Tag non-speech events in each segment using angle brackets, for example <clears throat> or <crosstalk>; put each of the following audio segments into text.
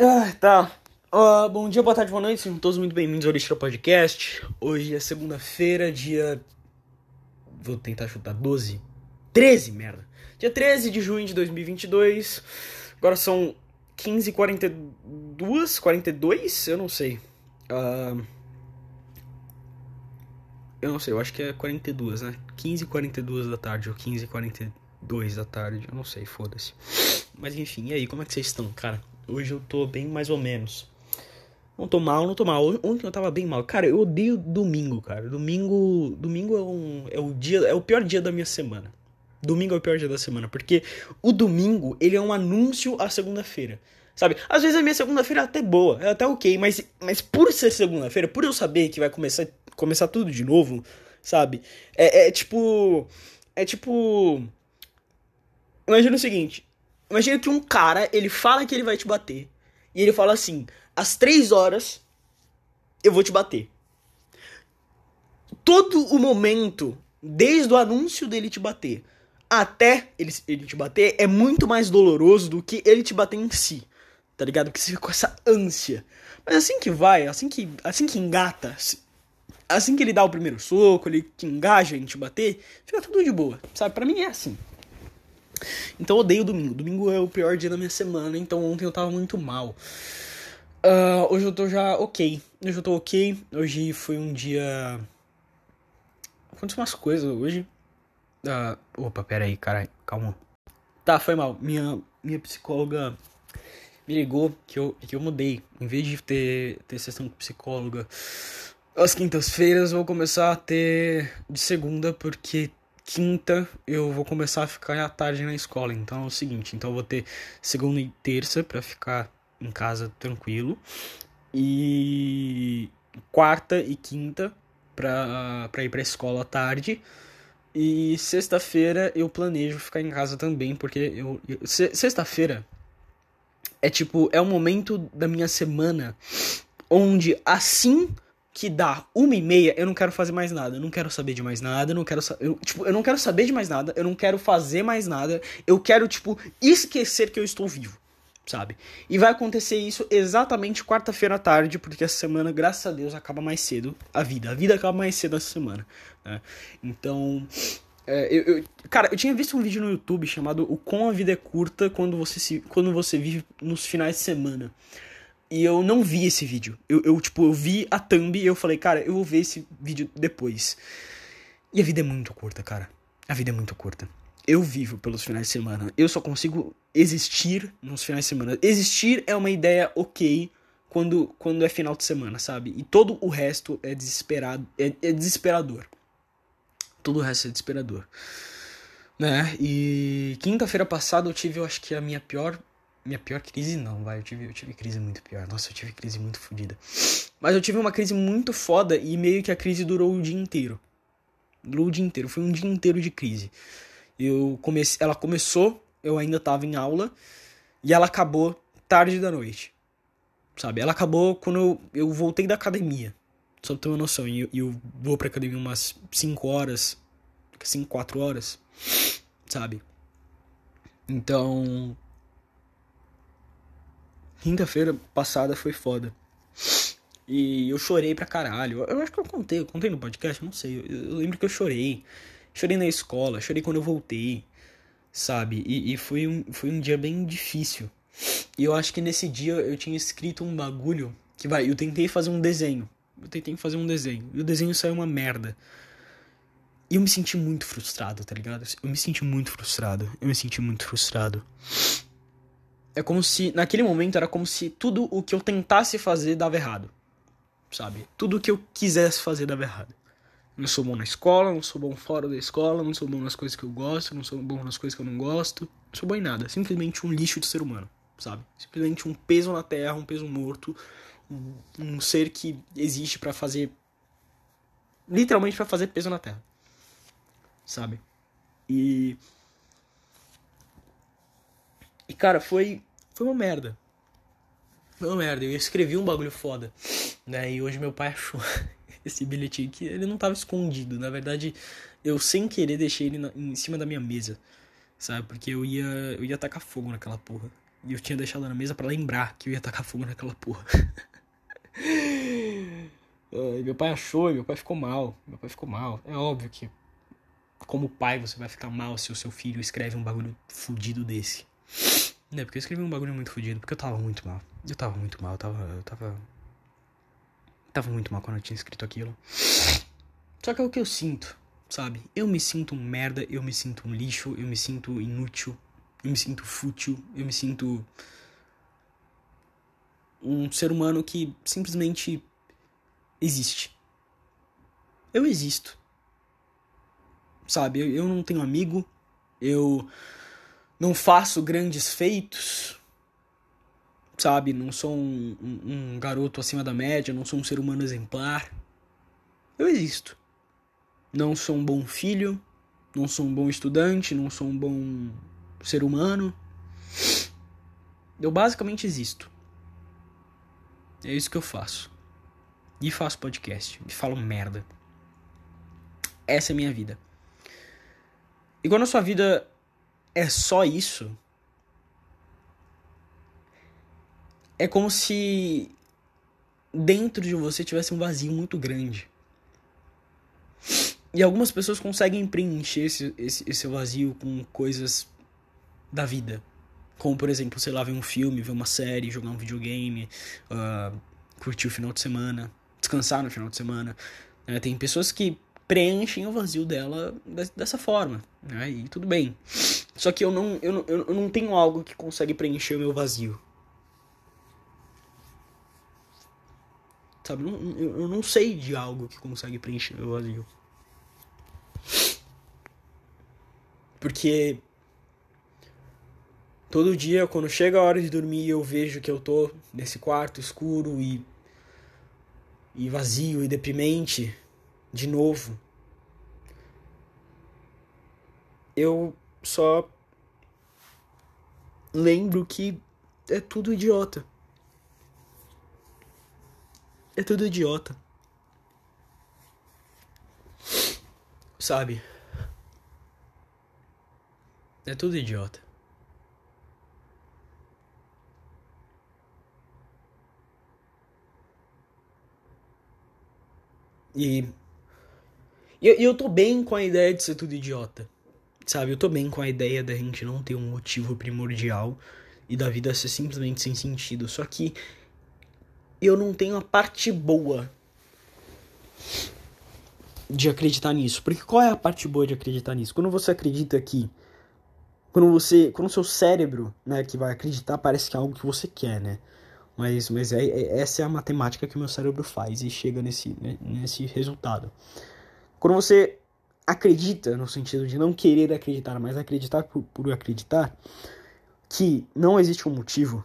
Ah, tá. Uh, bom dia, boa tarde, boa noite, sejam todos muito bem-vindos ao Lixo Podcast. Hoje é segunda-feira, dia. Vou tentar chutar 12. 13, merda. Dia 13 de junho de 2022. Agora são 15h42, 42? Eu não sei. Uh... Eu não sei, eu acho que é 42, né? 15h42 da tarde ou 15h42 da tarde, eu não sei, foda-se. Mas enfim, e aí, como é que vocês estão, cara? Hoje eu tô bem mais ou menos. Não tô mal, não tô mal. Ontem eu tava bem mal. Cara, eu odeio domingo, cara. Domingo, domingo é, um, é o dia, é o pior dia da minha semana. Domingo é o pior dia da semana, porque o domingo, ele é um anúncio à segunda-feira. Sabe? Às vezes a minha segunda-feira é até boa, é até ok, mas, mas por ser segunda-feira, por eu saber que vai começar, começar tudo de novo, sabe? É, é tipo. É tipo. Imagina o seguinte: Imagina que um cara, ele fala que ele vai te bater. E ele fala assim: às três horas eu vou te bater. Todo o momento, desde o anúncio dele te bater até ele, ele te bater, é muito mais doloroso do que ele te bater em si. Tá ligado? Que você fica com essa ânsia. Mas assim que vai, assim que, assim que engata, assim que ele dá o primeiro soco, ele te engaja em te bater, fica tudo de boa. Sabe? Pra mim é assim. Então eu odeio domingo. Domingo é o pior dia da minha semana, então ontem eu tava muito mal. Uh, hoje eu tô já ok. Hoje eu tô ok. Hoje foi um dia. Aconteceu umas coisas hoje. Uh, opa, pera aí, caralho, calma. Tá, foi mal. Minha, minha psicóloga me ligou que eu, que eu mudei. Em vez de ter, ter sessão com psicóloga às quintas-feiras, vou começar a ter de segunda, porque quinta eu vou começar a ficar à tarde na escola. Então é o seguinte, então eu vou ter segunda e terça para ficar em casa tranquilo e quarta e quinta para ir para escola à tarde. E sexta-feira eu planejo ficar em casa também, porque eu, eu sexta-feira é tipo, é o momento da minha semana onde assim que dá uma e meia, eu não quero fazer mais nada. Eu não quero saber de mais nada. Eu não quero, eu, tipo, eu não quero saber de mais nada. Eu não quero fazer mais nada. Eu quero, tipo, esquecer que eu estou vivo. Sabe? E vai acontecer isso exatamente quarta-feira à tarde, porque essa semana, graças a Deus, acaba mais cedo a vida. A vida acaba mais cedo essa semana. Né? Então. É, eu, eu, cara, eu tinha visto um vídeo no YouTube chamado O Como a Vida é Curta quando você, se, quando você vive nos finais de semana. E eu não vi esse vídeo. Eu, eu, tipo, eu vi a thumb e eu falei, cara, eu vou ver esse vídeo depois. E a vida é muito curta, cara. A vida é muito curta. Eu vivo pelos finais de semana. Eu só consigo existir nos finais de semana. Existir é uma ideia ok quando, quando é final de semana, sabe? E todo o resto é desesperado. É, é desesperador. Todo o resto é desesperador. Né? E quinta-feira passada eu tive, eu acho que a minha pior minha pior crise não, vai. Eu tive, eu tive crise muito pior. Nossa, eu tive crise muito fodida. Mas eu tive uma crise muito foda e meio que a crise durou o dia inteiro. Durou o dia inteiro. Foi um dia inteiro de crise. Eu comecei, ela começou, eu ainda tava em aula, e ela acabou tarde da noite. Sabe? Ela acabou quando eu, eu voltei da academia. Só pra ter uma noção. E eu, eu vou pra academia umas 5 horas, 5, 4 horas. Sabe? Então, Quinta-feira passada foi foda. E eu chorei pra caralho. Eu acho que eu contei, eu contei no podcast, não sei. Eu, eu lembro que eu chorei. Chorei na escola, chorei quando eu voltei, sabe? E, e foi, um, foi um dia bem difícil. E eu acho que nesse dia eu tinha escrito um bagulho que vai, eu tentei fazer um desenho. Eu tentei fazer um desenho. E o desenho saiu uma merda. E eu me senti muito frustrado, tá ligado? Eu me senti muito frustrado. Eu me senti muito frustrado. É como se, naquele momento, era como se tudo o que eu tentasse fazer dava errado. Sabe? Tudo o que eu quisesse fazer dava errado. Não sou bom na escola, não sou bom fora da escola, não sou bom nas coisas que eu gosto, não sou bom nas coisas que eu não gosto. Não sou bom em nada. Simplesmente um lixo de ser humano, sabe? Simplesmente um peso na terra, um peso morto. Um, um ser que existe para fazer. Literalmente para fazer peso na terra. Sabe? E. E cara, foi foi uma merda. Foi uma merda. Eu escrevi um bagulho foda. Né? E hoje meu pai <laughs> achou esse bilhetinho que ele não tava escondido. Na verdade, eu sem querer deixei ele na, em cima da minha mesa. Sabe? Porque eu ia, eu ia tacar fogo naquela porra. E eu tinha deixado na mesa para lembrar que eu ia tacar fogo naquela porra. <laughs> meu pai achou, meu pai ficou mal. Meu pai ficou mal. É óbvio que, como pai, você vai ficar mal se o seu filho escreve um bagulho fudido desse. É, porque eu escrevi um bagulho muito fudido, porque eu tava muito mal. Eu tava muito mal, eu tava. Eu tava. Tava muito mal quando eu tinha escrito aquilo. Só que é o que eu sinto, sabe? Eu me sinto um merda, eu me sinto um lixo, eu me sinto inútil, eu me sinto fútil, eu me sinto. Um ser humano que simplesmente existe. Eu existo. Sabe? Eu, eu não tenho amigo, eu não faço grandes feitos, sabe? Não sou um, um, um, garoto acima da média, não sou um ser humano exemplar. Eu existo. Não sou um bom filho, não sou um bom estudante, não sou um bom ser humano. Eu basicamente existo. É isso que eu faço. E faço podcast. E falo merda. Essa é a minha vida. E quando a sua vida é só isso, é como se dentro de você tivesse um vazio muito grande. E algumas pessoas conseguem preencher esse, esse, esse vazio com coisas da vida. Como, por exemplo, sei lá, ver um filme, ver uma série, jogar um videogame, uh, curtir o final de semana, descansar no final de semana. Uh, tem pessoas que preenchem o vazio dela dessa forma, né? E tudo bem. Só que eu não, eu, eu não tenho algo que consegue preencher o meu vazio. Sabe? Eu, eu não sei de algo que consegue preencher o meu vazio. Porque todo dia, quando chega a hora de dormir, eu vejo que eu tô nesse quarto escuro e, e vazio e deprimente de novo. Eu só lembro que é tudo idiota. É tudo idiota. Sabe? É tudo idiota. E. Eu, eu tô bem com a ideia de ser tudo idiota. Sabe, eu tô bem com a ideia da gente não ter um motivo primordial e da vida ser simplesmente sem sentido. Só que eu não tenho a parte boa de acreditar nisso. Porque qual é a parte boa de acreditar nisso? Quando você acredita que quando você, quando o seu cérebro, né, que vai acreditar, parece que é algo que você quer, né? Mas, mas é, é, essa é a matemática que o meu cérebro faz e chega nesse, né, nesse resultado. Quando você acredita, no sentido de não querer acreditar, mas acreditar por, por acreditar, que não existe um motivo,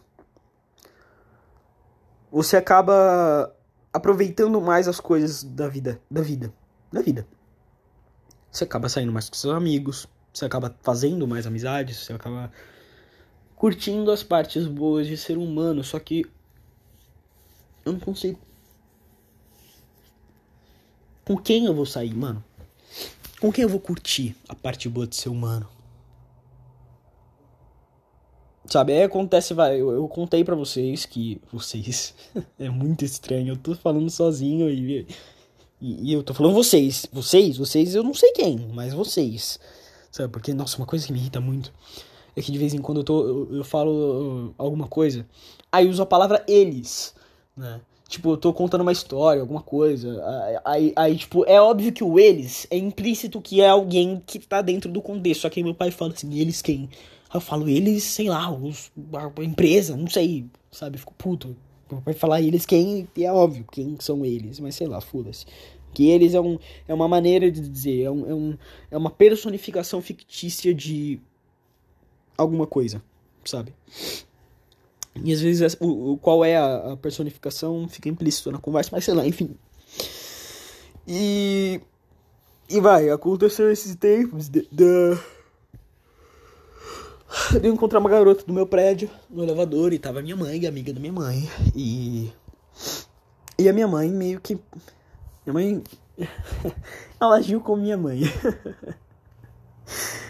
você acaba aproveitando mais as coisas da vida, da vida, da vida. Você acaba saindo mais com seus amigos, você acaba fazendo mais amizades, você acaba curtindo as partes boas de ser humano, só que eu não consigo. Com quem eu vou sair, mano? Com quem eu vou curtir a parte boa de ser humano? Sabe, aí acontece, vai, eu, eu contei para vocês que. Vocês. <laughs> é muito estranho, eu tô falando sozinho e, e, e. eu tô falando vocês. Vocês, vocês, eu não sei quem, mas vocês. Sabe, porque, nossa, uma coisa que me irrita muito é que de vez em quando eu, tô, eu, eu falo alguma coisa, aí uso a palavra eles, né? Tipo, eu tô contando uma história, alguma coisa. Aí, aí, tipo, é óbvio que o eles é implícito que é alguém que tá dentro do contexto. Só que meu pai fala assim, eles quem? Aí eu falo, eles, sei lá, os, a empresa, não sei, sabe? Fico puto. Meu pai falar eles quem, e é óbvio quem são eles, mas sei lá, foda-se. Que eles é, um, é uma maneira de dizer, é, um, é, um, é uma personificação fictícia de alguma coisa, sabe? E às vezes o, o qual é a, a, personificação fica implícito na conversa, mas sei lá, enfim. E. E vai, aconteceu esses tempos de, de, de encontrar uma garota do meu prédio no elevador e tava minha mãe, amiga da minha mãe. E. E a minha mãe meio que. Minha mãe. <laughs> ela agiu como minha mãe. <laughs>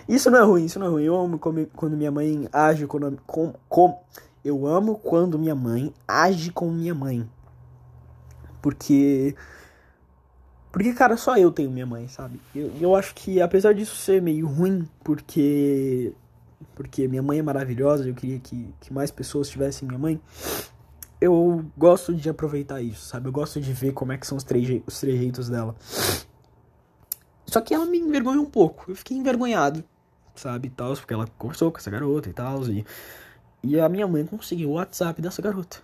Isso não é ruim, isso não é ruim. Eu amo quando minha mãe age com, com, com. Eu amo quando minha mãe age com minha mãe. Porque. Porque, cara, só eu tenho minha mãe, sabe? Eu, eu acho que, apesar disso ser meio ruim, porque. Porque minha mãe é maravilhosa, eu queria que, que mais pessoas tivessem minha mãe. Eu gosto de aproveitar isso, sabe? Eu gosto de ver como é que são os, treje os trejeitos dela. Só que ela me envergonhou um pouco. Eu fiquei envergonhado, sabe? Tal, porque ela conversou com essa garota e tal. E, e a minha mãe conseguiu o WhatsApp dessa garota.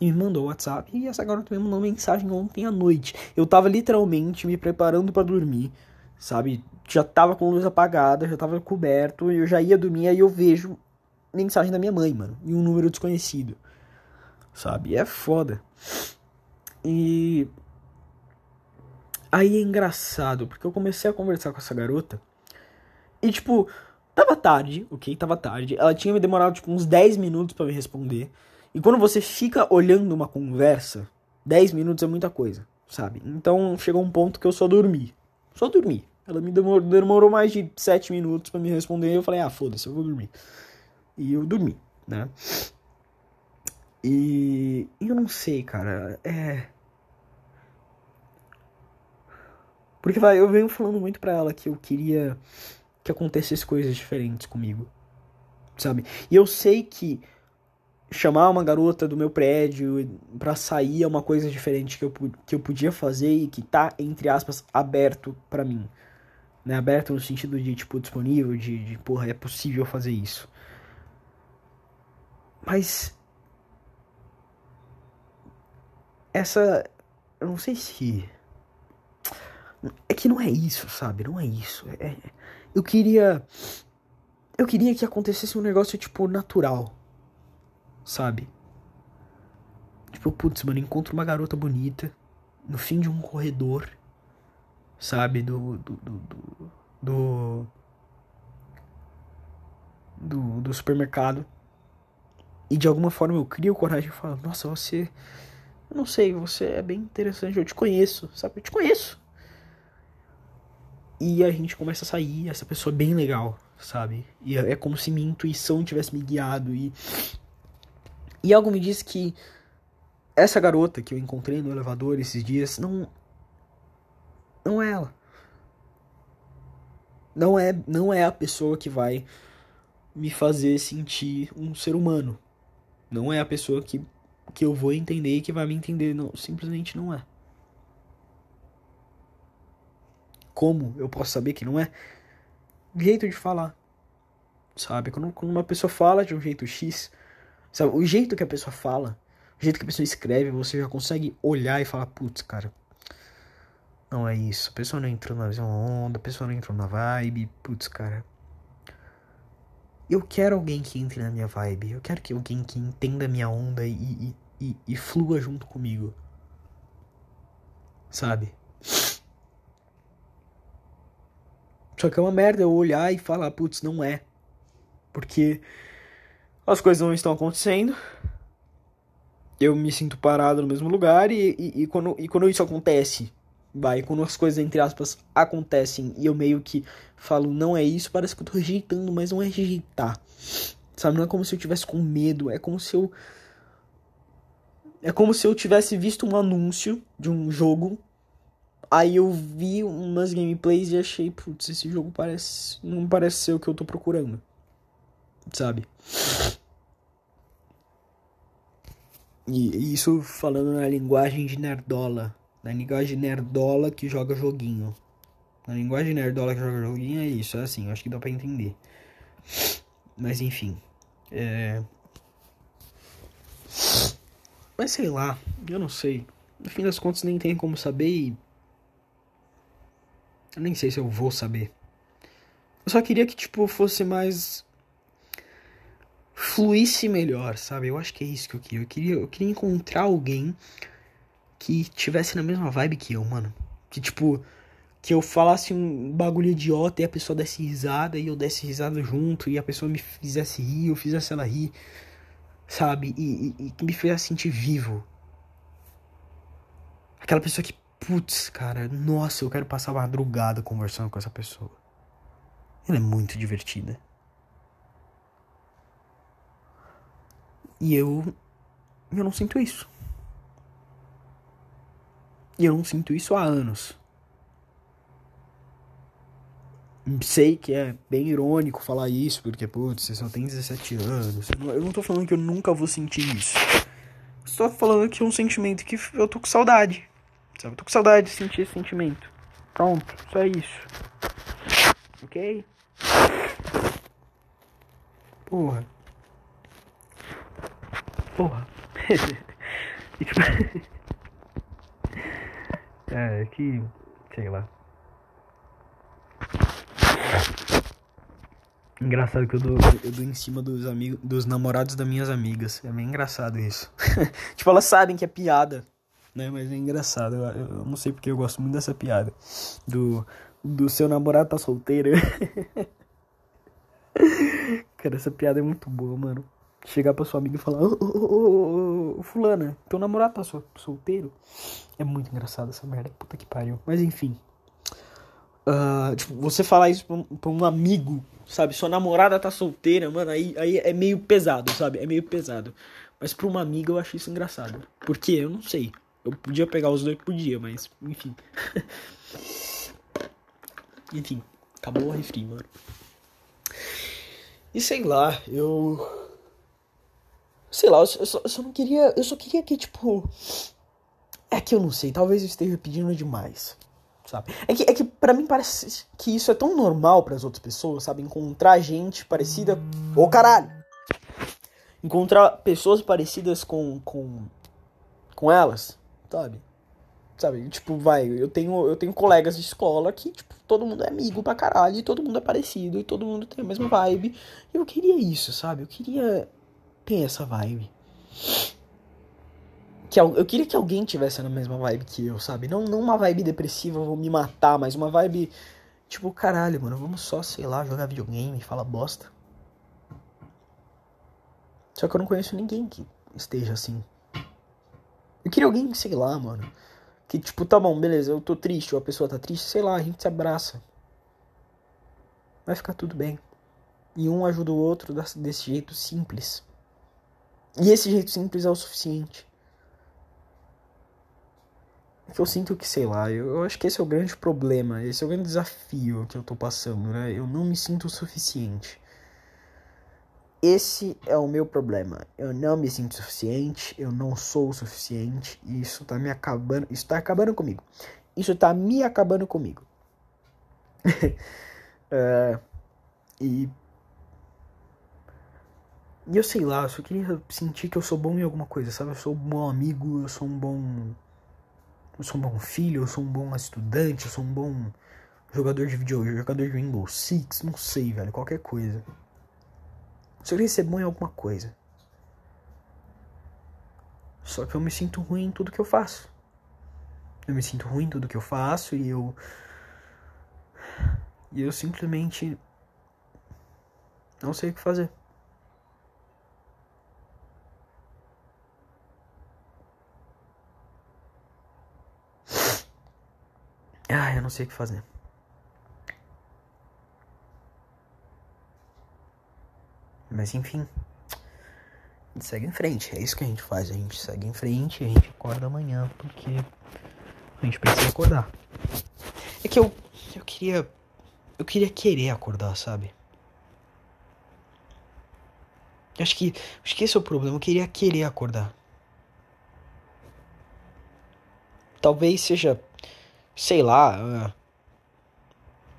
E me mandou o WhatsApp. E essa garota me mandou mensagem ontem à noite. Eu tava literalmente me preparando para dormir, sabe? Já tava com a luz apagada, já tava coberto. Eu já ia dormir. Aí eu vejo mensagem da minha mãe, mano. E um número desconhecido. Sabe? E é foda. E Aí é engraçado, porque eu comecei a conversar com essa garota. E, tipo, tava tarde, ok? Tava tarde. Ela tinha me demorado, tipo, uns 10 minutos para me responder. E quando você fica olhando uma conversa, 10 minutos é muita coisa, sabe? Então chegou um ponto que eu só dormi. Só dormi. Ela me demorou, demorou mais de 7 minutos para me responder. E eu falei, ah, foda-se, eu vou dormir. E eu dormi, né? E eu não sei, cara. É. Porque vai, eu venho falando muito pra ela que eu queria que acontecesse coisas diferentes comigo. Sabe? E eu sei que chamar uma garota do meu prédio para sair é uma coisa diferente que eu, que eu podia fazer e que tá, entre aspas, aberto para mim. Né? Aberto no sentido de, tipo, disponível, de, de, porra, é possível fazer isso. Mas. Essa. Eu não sei se é que não é isso, sabe? Não é isso. É, eu queria. Eu queria que acontecesse um negócio, tipo, natural. Sabe? Tipo, putz, mano, encontro uma garota bonita no fim de um corredor. Sabe? Do. Do. Do. Do. do, do supermercado. E de alguma forma eu crio coragem e falo: Nossa, você. Eu não sei, você é bem interessante, eu te conheço, sabe? Eu te conheço. E a gente começa a sair, essa pessoa é bem legal, sabe? E é, é como se minha intuição tivesse me guiado e e algo me diz que essa garota que eu encontrei no elevador esses dias não não é ela. Não é não é a pessoa que vai me fazer sentir um ser humano. Não é a pessoa que que eu vou entender e que vai me entender, não, simplesmente não é. Como eu posso saber que não é? Jeito de falar. Sabe? Quando, quando uma pessoa fala de um jeito X, sabe? O jeito que a pessoa fala, o jeito que a pessoa escreve, você já consegue olhar e falar, putz, cara. Não é isso. A pessoa não entrou na mesma onda, a pessoa não entrou na vibe. Putz, cara. Eu quero alguém que entre na minha vibe. Eu quero que alguém que entenda a minha onda e, e, e, e flua junto comigo. Sabe? Só que é uma merda eu olhar e falar, putz, não é. Porque as coisas não estão acontecendo. Eu me sinto parado no mesmo lugar e, e, e, quando, e quando isso acontece, vai, quando as coisas, entre aspas, acontecem e eu meio que falo, não é isso, parece que eu tô rejeitando, mas não é rejeitar. Sabe, não é como se eu tivesse com medo, é como se eu. É como se eu tivesse visto um anúncio de um jogo Aí eu vi umas gameplays e achei, putz, esse jogo parece. não parece ser o que eu tô procurando. Sabe? E isso falando na linguagem de nerdola. Na linguagem nerdola que joga joguinho. Na linguagem nerdola que joga joguinho é isso, é assim, acho que dá pra entender. Mas enfim. É. Mas sei lá, eu não sei. No fim das contas nem tem como saber e eu nem sei se eu vou saber. Eu só queria que, tipo, fosse mais. fluísse melhor, sabe? Eu acho que é isso que eu queria. Eu queria, eu queria encontrar alguém que tivesse na mesma vibe que eu, mano. Que, tipo, que eu falasse um bagulho idiota e a pessoa desse risada e eu desse risada junto e a pessoa me fizesse rir, eu fizesse ela rir, sabe? E, que me fizesse sentir vivo. Aquela pessoa que putz, cara, nossa, eu quero passar madrugada conversando com essa pessoa. ela é muito divertida. E eu. Eu não sinto isso. E eu não sinto isso há anos. Sei que é bem irônico falar isso, porque, putz, você só tem 17 anos. Eu não tô falando que eu nunca vou sentir isso. Estou falando que é um sentimento que eu tô com saudade. Sabe? Tô com saudade de sentir esse sentimento. Pronto, só isso. Ok? Porra. Porra. <laughs> tipo... <laughs> é, que. Sei lá. Engraçado que eu dou, eu dou em cima dos amigos, dos namorados das minhas amigas. É bem engraçado isso. <laughs> tipo, elas sabem que é piada, né? Mas é engraçado. Eu, eu, não sei porque eu gosto muito dessa piada. Do, do seu namorado tá solteiro. <laughs> Cara, essa piada é muito boa, mano. Chegar pra sua amiga e falar, ô, ô, ô, ô, fulana, teu namorado tá solteiro? É muito engraçado essa merda. Puta que pariu. Mas enfim. Uh, tipo, você falar isso pra um, pra um, amigo, sabe? Sua namorada tá solteira, mano, aí, aí é meio pesado, sabe? É meio pesado. Mas pra uma amiga eu acho isso engraçado. Por quê? Eu não sei. Eu podia pegar os dois, podia, mas enfim. <laughs> enfim, acabou o refri, mano. E sei lá, eu. Sei lá, eu só, eu só não queria. Eu só queria que, tipo. É que eu não sei, talvez eu esteja pedindo demais sabe? É que, é que pra mim parece que isso é tão normal para as outras pessoas, sabe? Encontrar gente parecida. Ô oh, caralho! Encontrar pessoas parecidas com, com. com elas, sabe? Sabe? Tipo, vai, eu tenho, eu tenho colegas de escola que, tipo, todo mundo é amigo pra caralho, e todo mundo é parecido, e todo mundo tem a mesma vibe. Eu queria isso, sabe? Eu queria ter essa vibe que eu queria que alguém tivesse na mesma vibe que eu, sabe? Não, não uma vibe depressiva, vou me matar, mas uma vibe tipo, caralho, mano, vamos só, sei lá, jogar videogame, fala bosta. Só que eu não conheço ninguém que esteja assim. Eu queria alguém, sei lá, mano. Que tipo, tá bom, beleza, eu tô triste, ou a pessoa tá triste, sei lá, a gente se abraça. Vai ficar tudo bem. E um ajuda o outro desse jeito simples. E esse jeito simples é o suficiente que eu sinto que, sei lá, eu, eu, acho que esse é o grande problema, esse é o grande desafio que eu tô passando, né? Eu não me sinto o suficiente. Esse é o meu problema. Eu não me sinto suficiente, eu não sou o suficiente, e isso tá me acabando, isso tá acabando comigo. Isso tá me acabando comigo. uh, <laughs> e e eu sei lá, eu só queria sentir que eu sou bom em alguma coisa, sabe? Eu sou um bom amigo, eu sou um bom eu sou um bom filho, eu sou um bom estudante, eu sou um bom jogador de videogame, jogador de Rainbow Six, não sei, velho, qualquer coisa. Se eu ser bom em alguma coisa. Só que eu me sinto ruim em tudo que eu faço. Eu me sinto ruim em tudo que eu faço e eu. E eu simplesmente. Não sei o que fazer. Ah, eu não sei o que fazer. Mas enfim. Segue em frente. É isso que a gente faz. A gente segue em frente e a gente acorda amanhã porque a gente precisa acordar. É que eu. Eu queria. Eu queria querer acordar, sabe? Acho que. Acho que esse é o problema. Eu queria querer acordar. Talvez seja sei lá, uh,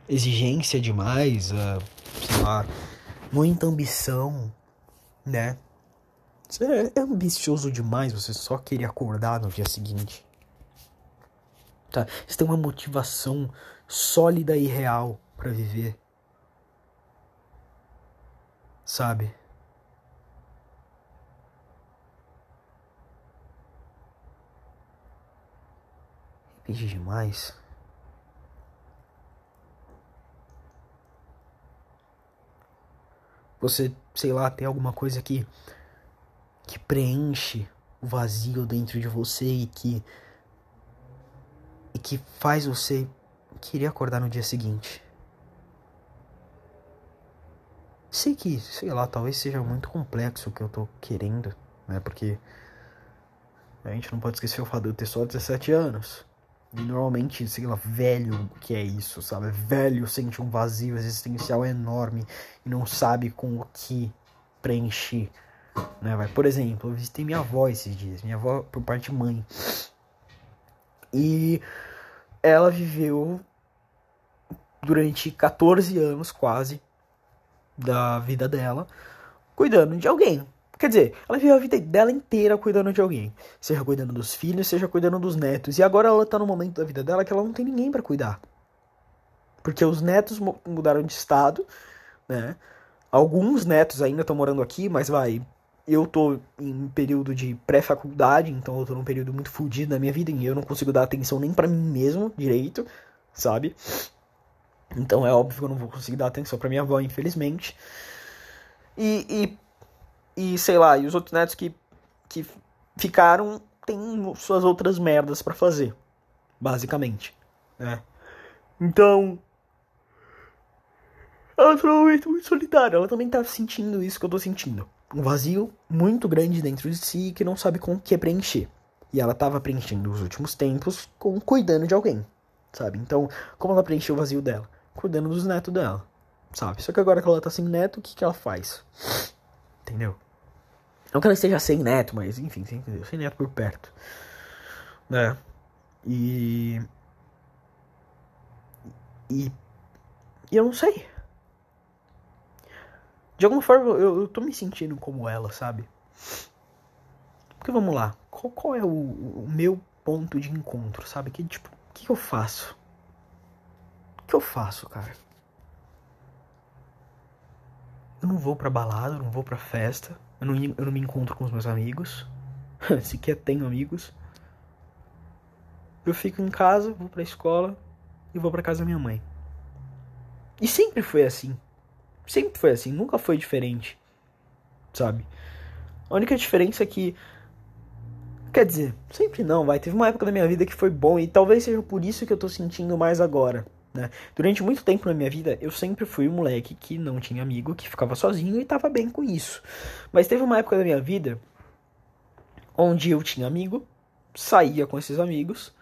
exigência demais, uh, sei lá, muita ambição, né? É, é ambicioso demais você só querer acordar no dia seguinte. Tá? Você tem uma motivação sólida e real para viver. Sabe? Pedi demais. Você, sei lá, tem alguma coisa que que preenche o vazio dentro de você e que e que faz você querer acordar no dia seguinte. Sei que, sei lá, talvez seja muito complexo o que eu tô querendo, né? Porque a gente não pode esquecer o fato de eu ter só 17 anos. Normalmente, sei lá, velho que é isso, sabe? Velho sente um vazio existencial enorme e não sabe com o que preencher. Né? Vai, por exemplo, eu visitei minha avó esses dias, minha avó por parte de mãe. E ela viveu durante 14 anos quase da vida dela cuidando de alguém. Quer dizer, ela viveu a vida dela inteira cuidando de alguém. Seja cuidando dos filhos, seja cuidando dos netos. E agora ela tá no momento da vida dela que ela não tem ninguém para cuidar. Porque os netos mudaram de estado, né? Alguns netos ainda estão morando aqui, mas vai. Eu tô em período de pré-faculdade, então eu tô num período muito fodido da minha vida e eu não consigo dar atenção nem para mim mesmo direito, sabe? Então é óbvio que eu não vou conseguir dar atenção para minha avó, infelizmente. E, e e sei lá, e os outros netos que, que ficaram têm suas outras merdas para fazer, basicamente, né? Então, ela tá num muito solitária, ela também tá sentindo isso que eu tô sentindo. Um vazio muito grande dentro de si que não sabe com o que preencher. E ela tava preenchendo os últimos tempos com cuidando de alguém, sabe? Então, como ela preencheu o vazio dela? Cuidando dos netos dela, sabe? Só que agora que ela tá sem neto, o que, que ela faz? Entendeu? Não que ela esteja sem neto, mas enfim, sem, sem neto por perto. Né? E. E. E eu não sei. De alguma forma eu, eu tô me sentindo como ela, sabe? Porque vamos lá. Qual, qual é o, o, meu ponto de encontro, sabe? Que tipo, o que, que eu faço? O que eu faço, cara? Eu não vou pra balada, eu não vou pra festa. Eu não, eu não me encontro com os meus amigos. <laughs> Sequer tenho amigos. Eu fico em casa, vou pra escola e vou pra casa da minha mãe. E sempre foi assim. Sempre foi assim, nunca foi diferente. Sabe? A única diferença é que. Quer dizer, sempre não, vai. Teve uma época da minha vida que foi bom e talvez seja por isso que eu tô sentindo mais agora. Né? Durante muito tempo na minha vida, eu sempre fui um moleque que não tinha amigo, que ficava sozinho e tava bem com isso. Mas teve uma época da minha vida onde eu tinha amigo, saía com esses amigos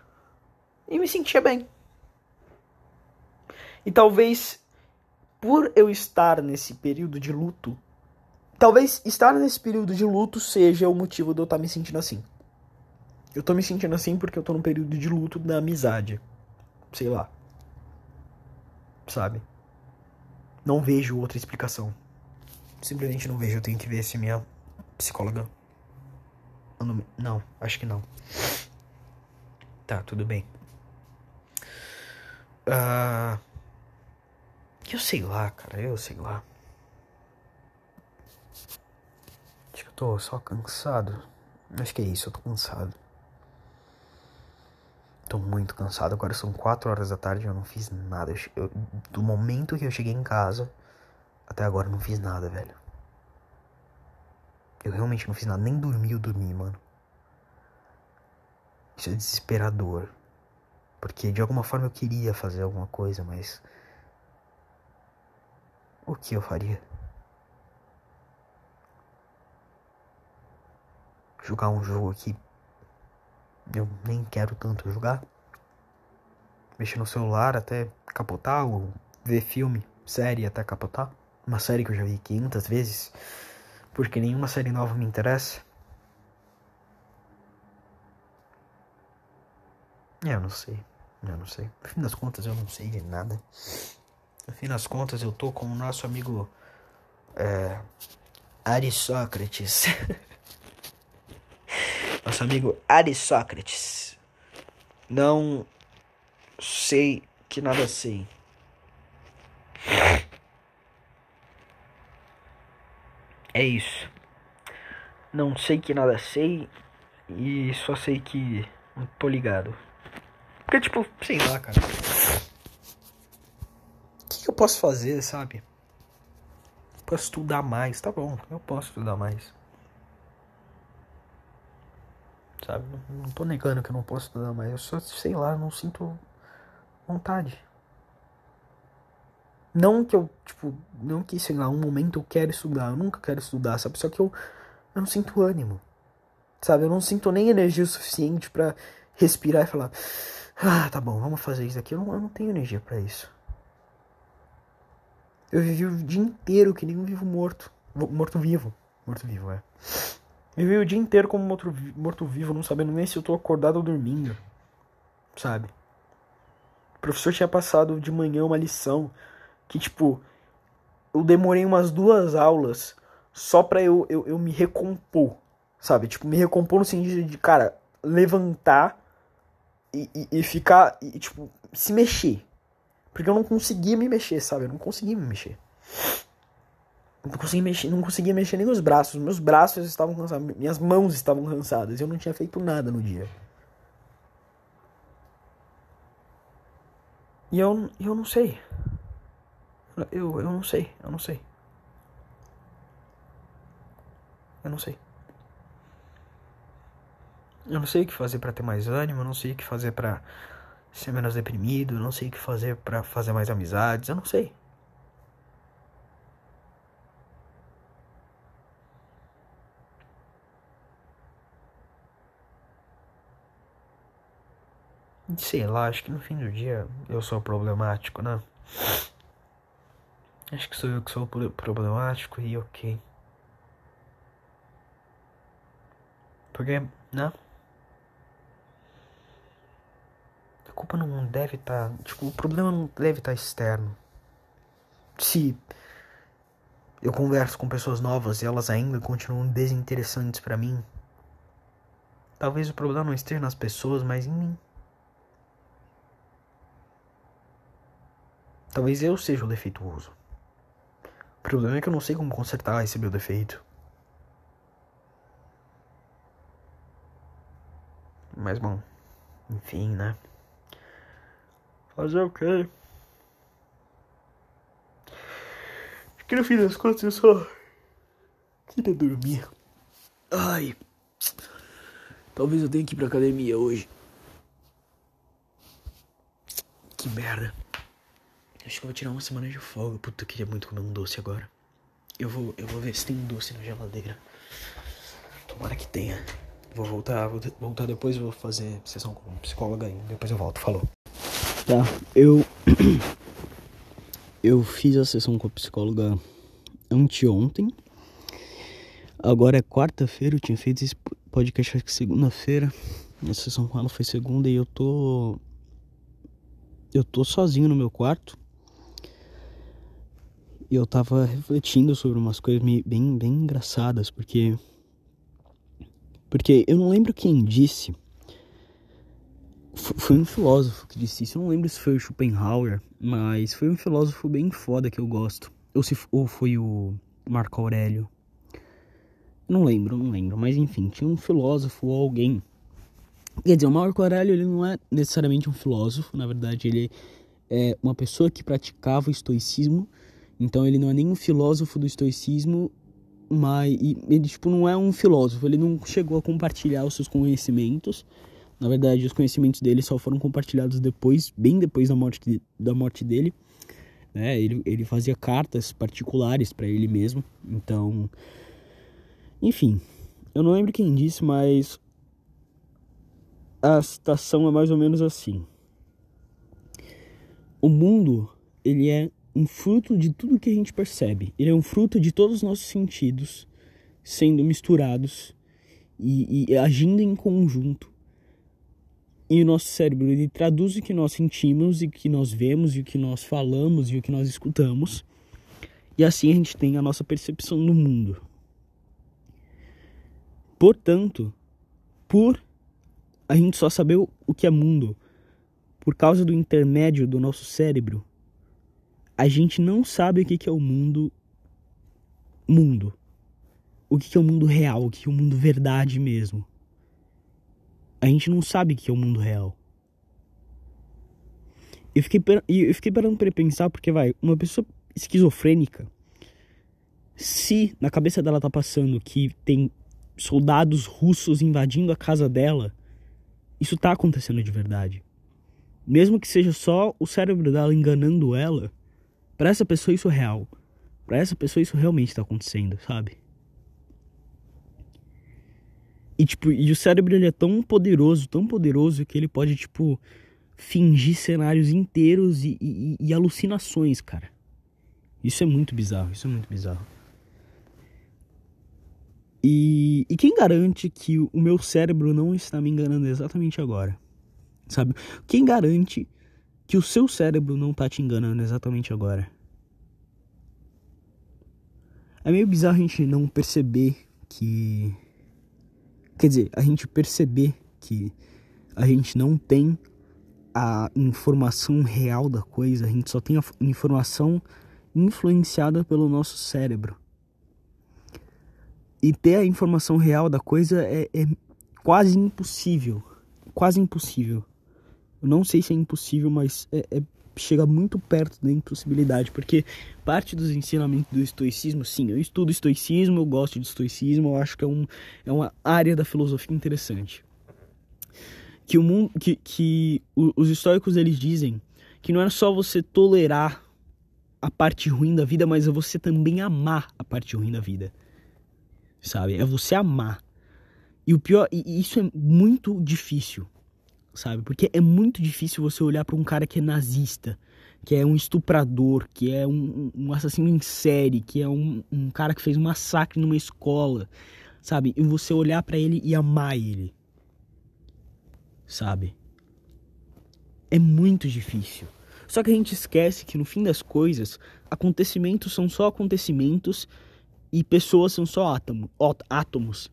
e me sentia bem. E talvez por eu estar nesse período de luto, talvez estar nesse período de luto seja o motivo de eu estar me sentindo assim. Eu tô me sentindo assim porque eu tô num período de luto da amizade. Sei lá sabe? Não vejo outra explicação. Simplesmente não vejo. Eu tenho que ver se minha psicóloga. Não, acho que não. Tá, tudo bem. Uh... Eu sei lá, cara. Eu sei lá. Acho que eu tô só cansado. Acho que é isso, eu tô cansado. Tô muito cansado. Agora são 4 horas da tarde e eu não fiz nada. Eu, do momento que eu cheguei em casa até agora eu não fiz nada, velho. Eu realmente não fiz nada. Nem dormi, eu dormi, mano. Isso é desesperador. Porque de alguma forma eu queria fazer alguma coisa, mas. O que eu faria? Jogar um jogo aqui eu nem quero tanto jogar. Mexer no celular até capotar, ou ver filme, série até capotar. Uma série que eu já vi 500 vezes, porque nenhuma série nova me interessa. Eu não sei. Eu não sei. No fim das contas, eu não sei de nada. No fim das contas, eu tô com o nosso amigo. É. Aristócrates. <laughs> nosso amigo Aristócrates. Não sei que nada sei. É isso. Não sei que nada sei e só sei que não tô ligado. Porque, tipo, sei lá, cara. O que, que eu posso fazer, sabe? Posso estudar mais, tá bom, eu posso estudar mais sabe? Não, tô negando que eu não posso estudar, mas eu só, sei lá, não sinto vontade. Não que eu, tipo, não que, sei lá, um momento eu quero estudar, eu nunca quero estudar, sabe? Só que eu, eu não sinto ânimo, sabe? Eu não sinto nem energia suficiente para respirar e falar, ah, tá bom, vamos fazer isso aqui. Eu não, eu não tenho energia para isso. Eu vivi o dia inteiro que nem um vivo morto. Morto-vivo. Morto-vivo, é. Vivi o dia inteiro como morto-vivo, não sabendo nem se eu tô acordado ou dormindo. Sabe? O professor tinha passado de manhã uma lição que, tipo, eu demorei umas duas aulas só pra eu, eu, eu me recompor. Sabe? Tipo, me recompor no sentido de, cara, levantar e, e, e ficar, e, tipo, se mexer. Porque eu não conseguia me mexer, sabe? Eu não conseguia me mexer. Não conseguia mexer, não conseguia mexer nem os braços. Meus braços estavam cansados, minhas mãos estavam cansadas. Eu não tinha feito nada no dia. E eu, eu não sei. Eu, eu não sei, eu não sei. Eu não sei. Eu não sei o que fazer para ter mais ânimo, eu não sei o que fazer para ser menos deprimido, eu não sei o que fazer para fazer mais amizades, eu não sei. Sei lá, acho que no fim do dia eu sou problemático, né? Acho que sou eu que sou problemático e ok. Porque, né? A culpa não deve estar. Tá, tipo, o problema não deve estar tá externo. Se eu converso com pessoas novas e elas ainda continuam desinteressantes para mim, talvez o problema não esteja nas pessoas, mas em mim. Talvez eu seja o defeituoso. O problema é que eu não sei como consertar esse meu defeito. Mas bom, enfim, né? Fazer o quê? Que no fim das contas eu só queria dormir. Ai. Talvez eu tenha que ir pra academia hoje. Que merda. Acho que eu vou tirar uma semana de folga. Puta, eu queria muito comer um doce agora. Eu vou, eu vou ver se tem um doce na geladeira. Tomara que tenha. Vou voltar, vou voltar depois, vou fazer sessão com psicóloga ainda. Depois eu volto, falou. Tá, eu. <clears throat> Eu fiz a sessão com a psicóloga anteontem. Agora é quarta-feira, eu tinha feito esse podcast acho que segunda-feira. A sessão com ela foi segunda e eu tô. Eu tô sozinho no meu quarto. E eu tava refletindo sobre umas coisas bem, bem engraçadas, porque. Porque eu não lembro quem disse. Foi um filósofo que disse isso. Eu não lembro se foi o Schopenhauer, mas foi um filósofo bem foda que eu gosto. Ou, se, ou foi o Marco Aurélio. Não lembro, não lembro. Mas enfim, tinha um filósofo ou alguém. Quer dizer, o Marco Aurélio ele não é necessariamente um filósofo, na verdade, ele é uma pessoa que praticava o estoicismo então ele não é nem um filósofo do estoicismo, mas ele tipo não é um filósofo, ele não chegou a compartilhar os seus conhecimentos. Na verdade, os conhecimentos dele só foram compartilhados depois, bem depois da morte, de, da morte dele. Né? Ele, ele fazia cartas particulares para ele mesmo. Então, enfim, eu não lembro quem disse, mas a citação é mais ou menos assim: O mundo ele é um fruto de tudo que a gente percebe. Ele é um fruto de todos os nossos sentidos sendo misturados e, e agindo em conjunto. E o nosso cérebro ele traduz o que nós sentimos e o que nós vemos e o que nós falamos e o que nós escutamos. E assim a gente tem a nossa percepção do mundo. Portanto, por a gente só saber o que é mundo por causa do intermédio do nosso cérebro, a gente não sabe o que, que é o mundo. Mundo. O que, que é o mundo real, o que, é o mundo verdade mesmo. A gente não sabe o que é o mundo real. Eu fiquei, eu fiquei parando pra pensar, porque vai, uma pessoa esquizofrênica, se na cabeça dela tá passando que tem soldados russos invadindo a casa dela, isso tá acontecendo de verdade. Mesmo que seja só o cérebro dela enganando ela, Para essa pessoa isso é real. Para essa pessoa isso realmente tá acontecendo, sabe? E tipo, e o cérebro ele é tão poderoso, tão poderoso que ele pode tipo fingir cenários inteiros e, e, e alucinações, cara. Isso é muito bizarro, isso é muito bizarro. E, e quem garante que o meu cérebro não está me enganando exatamente agora? Sabe? Quem garante que o seu cérebro não está te enganando exatamente agora? É meio bizarro a gente não perceber que. Quer dizer, a gente perceber que a gente não tem a informação real da coisa, a gente só tem a informação influenciada pelo nosso cérebro. E ter a informação real da coisa é, é quase impossível. Quase impossível. Eu não sei se é impossível, mas é, é, chega muito perto da impossibilidade, porque parte dos ensinamentos do estoicismo, sim, eu estudo estoicismo, eu gosto de estoicismo, eu acho que é, um, é uma área da filosofia interessante. Que o mundo, que, que os estoicos eles dizem que não é só você tolerar a parte ruim da vida, mas é você também amar a parte ruim da vida sabe? É você amar. E o pior, e isso é muito difícil, sabe? Porque é muito difícil você olhar para um cara que é nazista, que é um estuprador, que é um, um assassino em série, que é um, um cara que fez um massacre numa escola, sabe? E você olhar para ele e amar ele, sabe? É muito difícil. Só que a gente esquece que no fim das coisas, acontecimentos são só acontecimentos e pessoas são só átomo, átomos.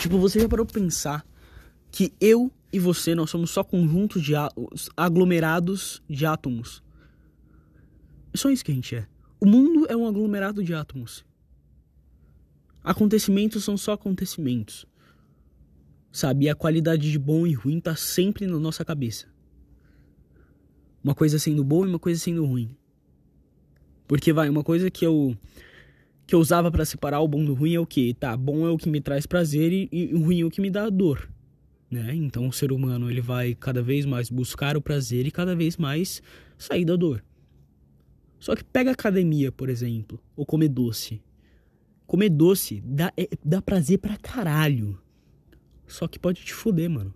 Tipo, você já parou pra pensar que eu e você, nós somos só conjuntos de aglomerados de átomos. É só isso que a gente é. O mundo é um aglomerado de átomos. Acontecimentos são só acontecimentos. Sabe? E a qualidade de bom e ruim tá sempre na nossa cabeça. Uma coisa sendo boa e uma coisa sendo ruim. Porque vai, uma coisa que eu que eu usava para separar o bom do ruim é o que? Tá, bom é o que me traz prazer e, e o ruim é o que me dá dor. Né? Então o ser humano ele vai cada vez mais buscar o prazer e cada vez mais sair da dor. Só que pega academia, por exemplo, ou comer doce. Comer doce dá, é, dá prazer pra caralho. Só que pode te fuder, mano.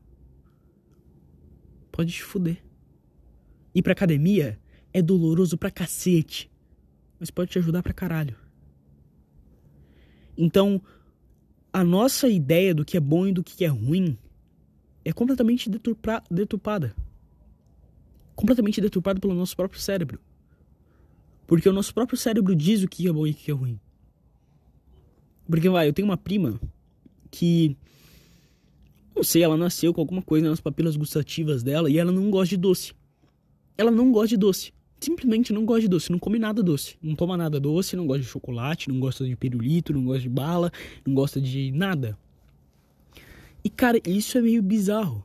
Pode te fuder. Ir pra academia é doloroso pra cacete. Mas pode te ajudar pra caralho. Então, a nossa ideia do que é bom e do que é ruim é completamente deturpada. Completamente deturpada pelo nosso próprio cérebro. Porque o nosso próprio cérebro diz o que é bom e o que é ruim. Porque, vai, eu tenho uma prima que. Não sei, ela nasceu com alguma coisa nas papilas gustativas dela e ela não gosta de doce. Ela não gosta de doce simplesmente não gosta de doce, não come nada doce, não toma nada doce, não gosta de chocolate, não gosta de pirulito, não gosta de bala, não gosta de nada. E cara, isso é meio bizarro.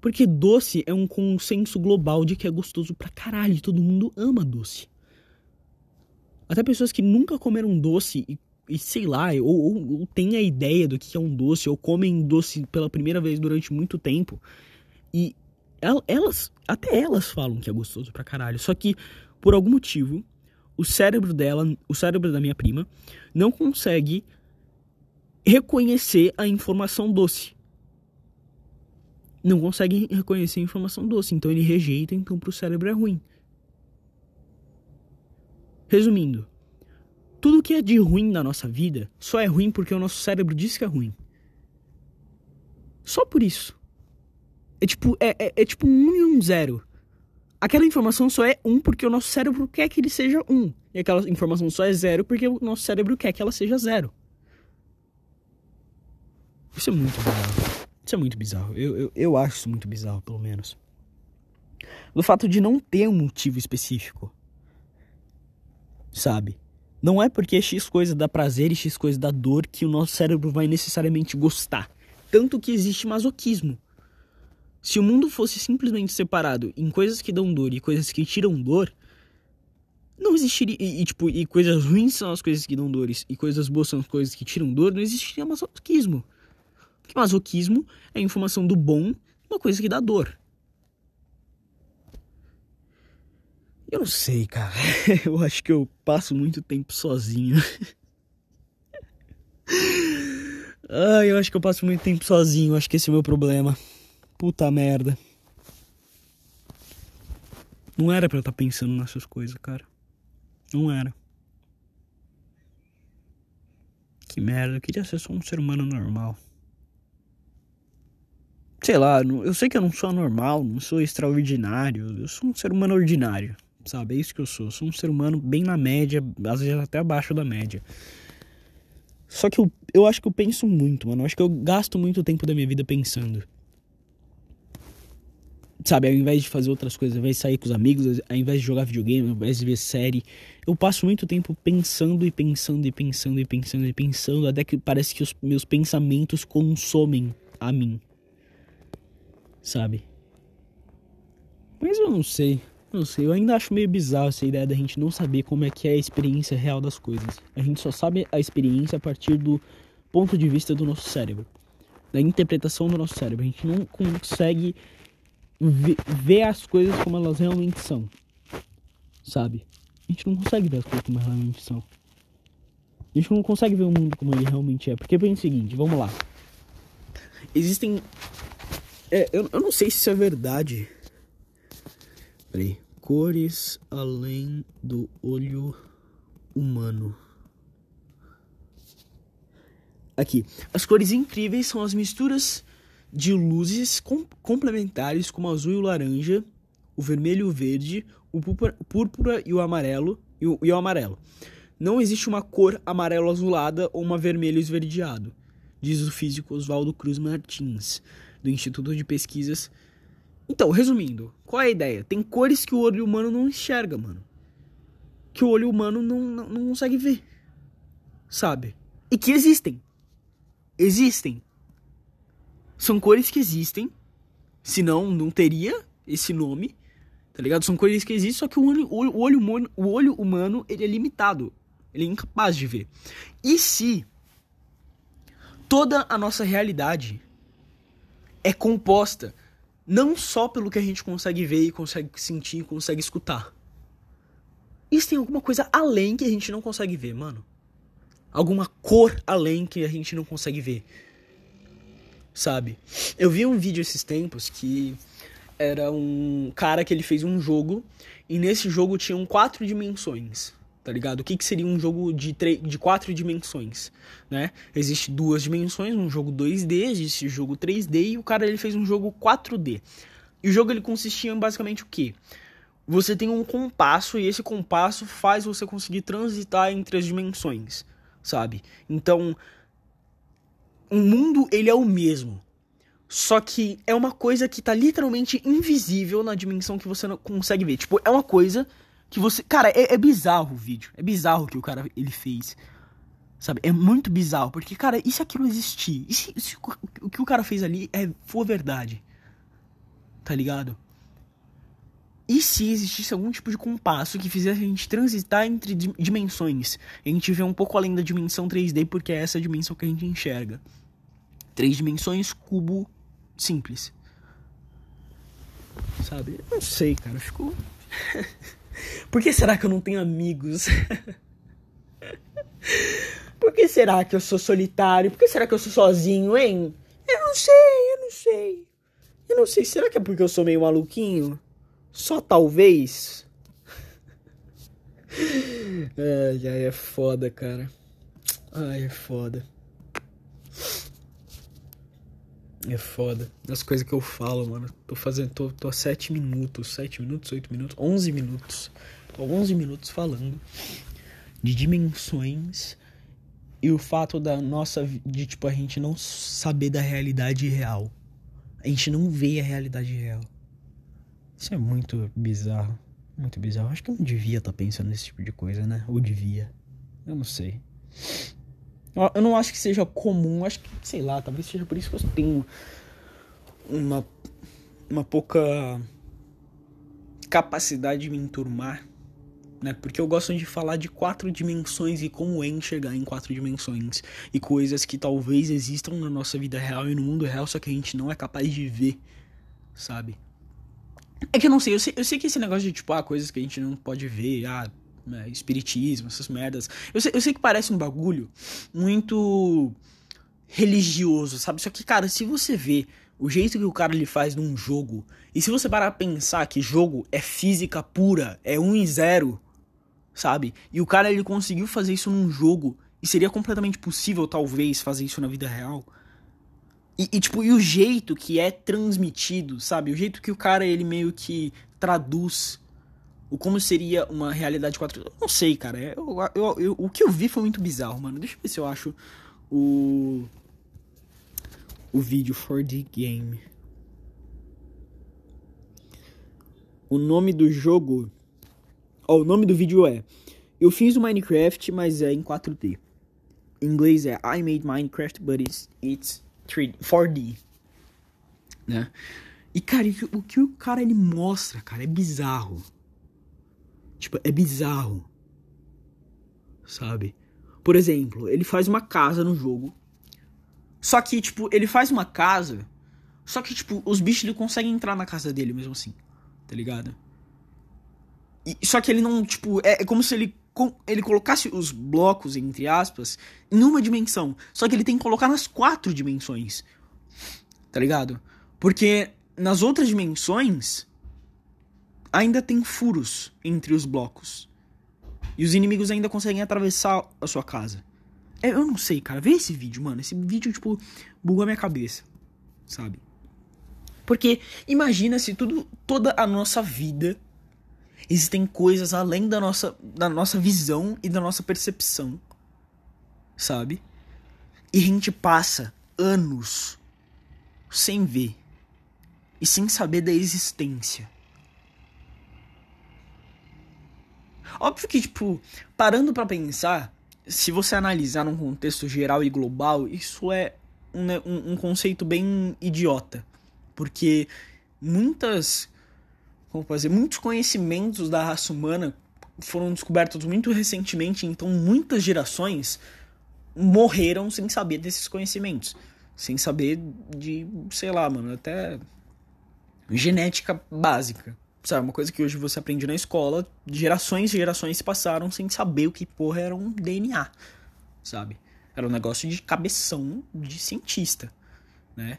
Porque doce é um consenso global de que é gostoso pra caralho, todo mundo ama doce. Até pessoas que nunca comeram doce e, e sei lá, ou, ou, ou têm a ideia do que é um doce, ou comem doce pela primeira vez durante muito tempo. E elas, até elas falam que é gostoso pra caralho. Só que, por algum motivo, o cérebro dela, o cérebro da minha prima, não consegue reconhecer a informação doce. Não consegue reconhecer a informação doce, então ele rejeita, então pro cérebro é ruim. Resumindo, tudo que é de ruim na nossa vida só é ruim porque o nosso cérebro diz que é ruim. Só por isso. É tipo, é, é, é tipo um e um zero. Aquela informação só é um porque o nosso cérebro quer que ele seja um. E aquela informação só é zero porque o nosso cérebro quer que ela seja zero. Isso é muito bizarro. Isso é muito bizarro. Eu, eu, eu acho isso muito bizarro, pelo menos. Do fato de não ter um motivo específico. Sabe? Não é porque X coisa dá prazer e X coisa dá dor que o nosso cérebro vai necessariamente gostar. Tanto que existe masoquismo. Se o mundo fosse simplesmente separado em coisas que dão dor e coisas que tiram dor, não existiria. E, e, tipo, e coisas ruins são as coisas que dão dores e coisas boas são as coisas que tiram dor, não existiria masoquismo. Porque masoquismo é a informação do bom, uma coisa que dá dor. Eu não sei, cara. <laughs> Eu acho que eu passo muito tempo sozinho. <laughs> Ai, eu acho que eu passo muito tempo sozinho. Acho que esse é o meu problema. Puta merda. Não era pra eu estar tá pensando nessas coisas, cara. Não era. Que merda. Eu queria ser só um ser humano normal. Sei lá, eu sei que eu não sou anormal, não sou extraordinário. Eu sou um ser humano ordinário. Sabe? É isso que eu sou. Eu sou um ser humano bem na média, às vezes até abaixo da média. Só que eu, eu acho que eu penso muito, mano. Eu acho que eu gasto muito tempo da minha vida pensando. Sabe, ao invés de fazer outras coisas, ao invés de sair com os amigos, ao invés de jogar videogame, ao invés de ver série, eu passo muito tempo pensando e pensando e pensando e pensando e pensando, até que parece que os meus pensamentos consomem a mim. Sabe? Mas eu não sei. Não sei, eu ainda acho meio bizarro essa ideia da gente não saber como é que é a experiência real das coisas. A gente só sabe a experiência a partir do ponto de vista do nosso cérebro, da interpretação do nosso cérebro. A gente não consegue ver as coisas como elas realmente são, sabe? A gente não consegue ver as coisas como elas realmente são. A gente não consegue ver o mundo como ele realmente é. Porque pensa o seguinte, vamos lá. Existem. É, eu, eu não sei se isso é verdade. Peraí cores além do olho humano. Aqui, as cores incríveis são as misturas de luzes com complementares como o azul e o laranja, o vermelho e o verde, o púrpura e o amarelo e o, e o amarelo. Não existe uma cor amarelo azulada ou uma vermelho esverdeado, diz o físico Oswaldo Cruz Martins, do Instituto de Pesquisas então, resumindo, qual é a ideia? Tem cores que o olho humano não enxerga, mano. Que o olho humano não, não, não consegue ver. Sabe? E que existem. Existem. São cores que existem. Senão, não teria esse nome. Tá ligado? São cores que existem, só que o olho, o olho, humano, o olho humano ele é limitado. Ele é incapaz de ver. E se toda a nossa realidade é composta não só pelo que a gente consegue ver e consegue sentir e consegue escutar. Isso tem alguma coisa além que a gente não consegue ver, mano. Alguma cor além que a gente não consegue ver. Sabe? Eu vi um vídeo esses tempos que era um cara que ele fez um jogo e nesse jogo tinham quatro dimensões tá ligado? O que, que seria um jogo de, de quatro dimensões, né? Existe duas dimensões, um jogo 2D, existe jogo 3D e o cara ele fez um jogo 4D. E o jogo ele consistia em basicamente o que? Você tem um compasso e esse compasso faz você conseguir transitar entre as dimensões, sabe? Então, o mundo ele é o mesmo. Só que é uma coisa que tá literalmente invisível na dimensão que você não consegue ver. Tipo, é uma coisa que você. Cara, é, é bizarro o vídeo. É bizarro o que o cara ele fez. Sabe? É muito bizarro. Porque, cara, e se aquilo existir? E se, se o que o cara fez ali é, for verdade? Tá ligado? E se existisse algum tipo de compasso que fizesse a gente transitar entre dimensões? A gente vê um pouco além da dimensão 3D, porque é essa dimensão que a gente enxerga. Três dimensões, cubo simples. Sabe? Não sei, cara. Ficou. <laughs> Por que será que eu não tenho amigos? <laughs> Por que será que eu sou solitário? Por que será que eu sou sozinho, hein? Eu não sei, eu não sei. Eu não sei, será que é porque eu sou meio maluquinho? Só talvez? <laughs> Ai, ai, é foda, cara. Ai, é foda. É foda. As coisas que eu falo, mano. Tô fazendo. Tô, tô a 7 minutos. 7 minutos, 8 minutos, 11 minutos. Tô 11 minutos falando de dimensões e o fato da nossa. de tipo a gente não saber da realidade real. A gente não vê a realidade real. Isso é muito bizarro. Muito bizarro. Acho que eu não devia estar tá pensando nesse tipo de coisa, né? Ou devia. Eu não sei. Eu não acho que seja comum, acho que, sei lá, talvez seja por isso que eu tenho uma, uma pouca capacidade de me enturmar, né? Porque eu gosto de falar de quatro dimensões e como é enxergar em quatro dimensões e coisas que talvez existam na nossa vida real e no mundo real, só que a gente não é capaz de ver, sabe? É que eu não sei eu, sei, eu sei que esse negócio de, tipo, ah, coisas que a gente não pode ver, ah, né, espiritismo, essas merdas. Eu sei, eu sei que parece um bagulho muito religioso, sabe? Só que, cara, se você vê o jeito que o cara ele faz num jogo, e se você parar a pensar que jogo é física pura, é 1 e 0, sabe? E o cara ele conseguiu fazer isso num jogo, e seria completamente possível, talvez, fazer isso na vida real. E, e, tipo, e o jeito que é transmitido, sabe? O jeito que o cara, ele meio que traduz o como seria uma realidade 4 Eu não sei, cara. Eu, eu, eu, o que eu vi foi muito bizarro, mano. Deixa eu ver se eu acho o... O vídeo for the game. O nome do jogo... Oh, o nome do vídeo é... Eu fiz o Minecraft, mas é em 4D. Em inglês é I made Minecraft, but it's, it's 3D, 4D, né? E, cara, o que o cara ele mostra, cara, é bizarro. Tipo, é bizarro. Sabe? Por exemplo, ele faz uma casa no jogo. Só que, tipo, ele faz uma casa. Só que, tipo, os bichos ele conseguem entrar na casa dele mesmo assim. Tá ligado? E, só que ele não, tipo, é, é como se ele ele colocasse os blocos, entre aspas, em uma dimensão. Só que ele tem que colocar nas quatro dimensões. Tá ligado? Porque nas outras dimensões ainda tem furos entre os blocos. E os inimigos ainda conseguem atravessar a sua casa. É, eu não sei, cara. Vê esse vídeo, mano. Esse vídeo, tipo, bugou a minha cabeça. Sabe? Porque imagina se tudo, toda a nossa vida Existem coisas além da nossa, da nossa visão e da nossa percepção. Sabe? E a gente passa anos sem ver e sem saber da existência. Óbvio que, tipo, parando para pensar, se você analisar num contexto geral e global, isso é um, um, um conceito bem idiota. Porque muitas como fazer muitos conhecimentos da raça humana foram descobertos muito recentemente, então muitas gerações morreram sem saber desses conhecimentos, sem saber de, sei lá, mano, até genética básica. Sabe, uma coisa que hoje você aprende na escola, gerações e gerações se passaram sem saber o que porra era um DNA, sabe? Era um negócio de cabeção de cientista, né?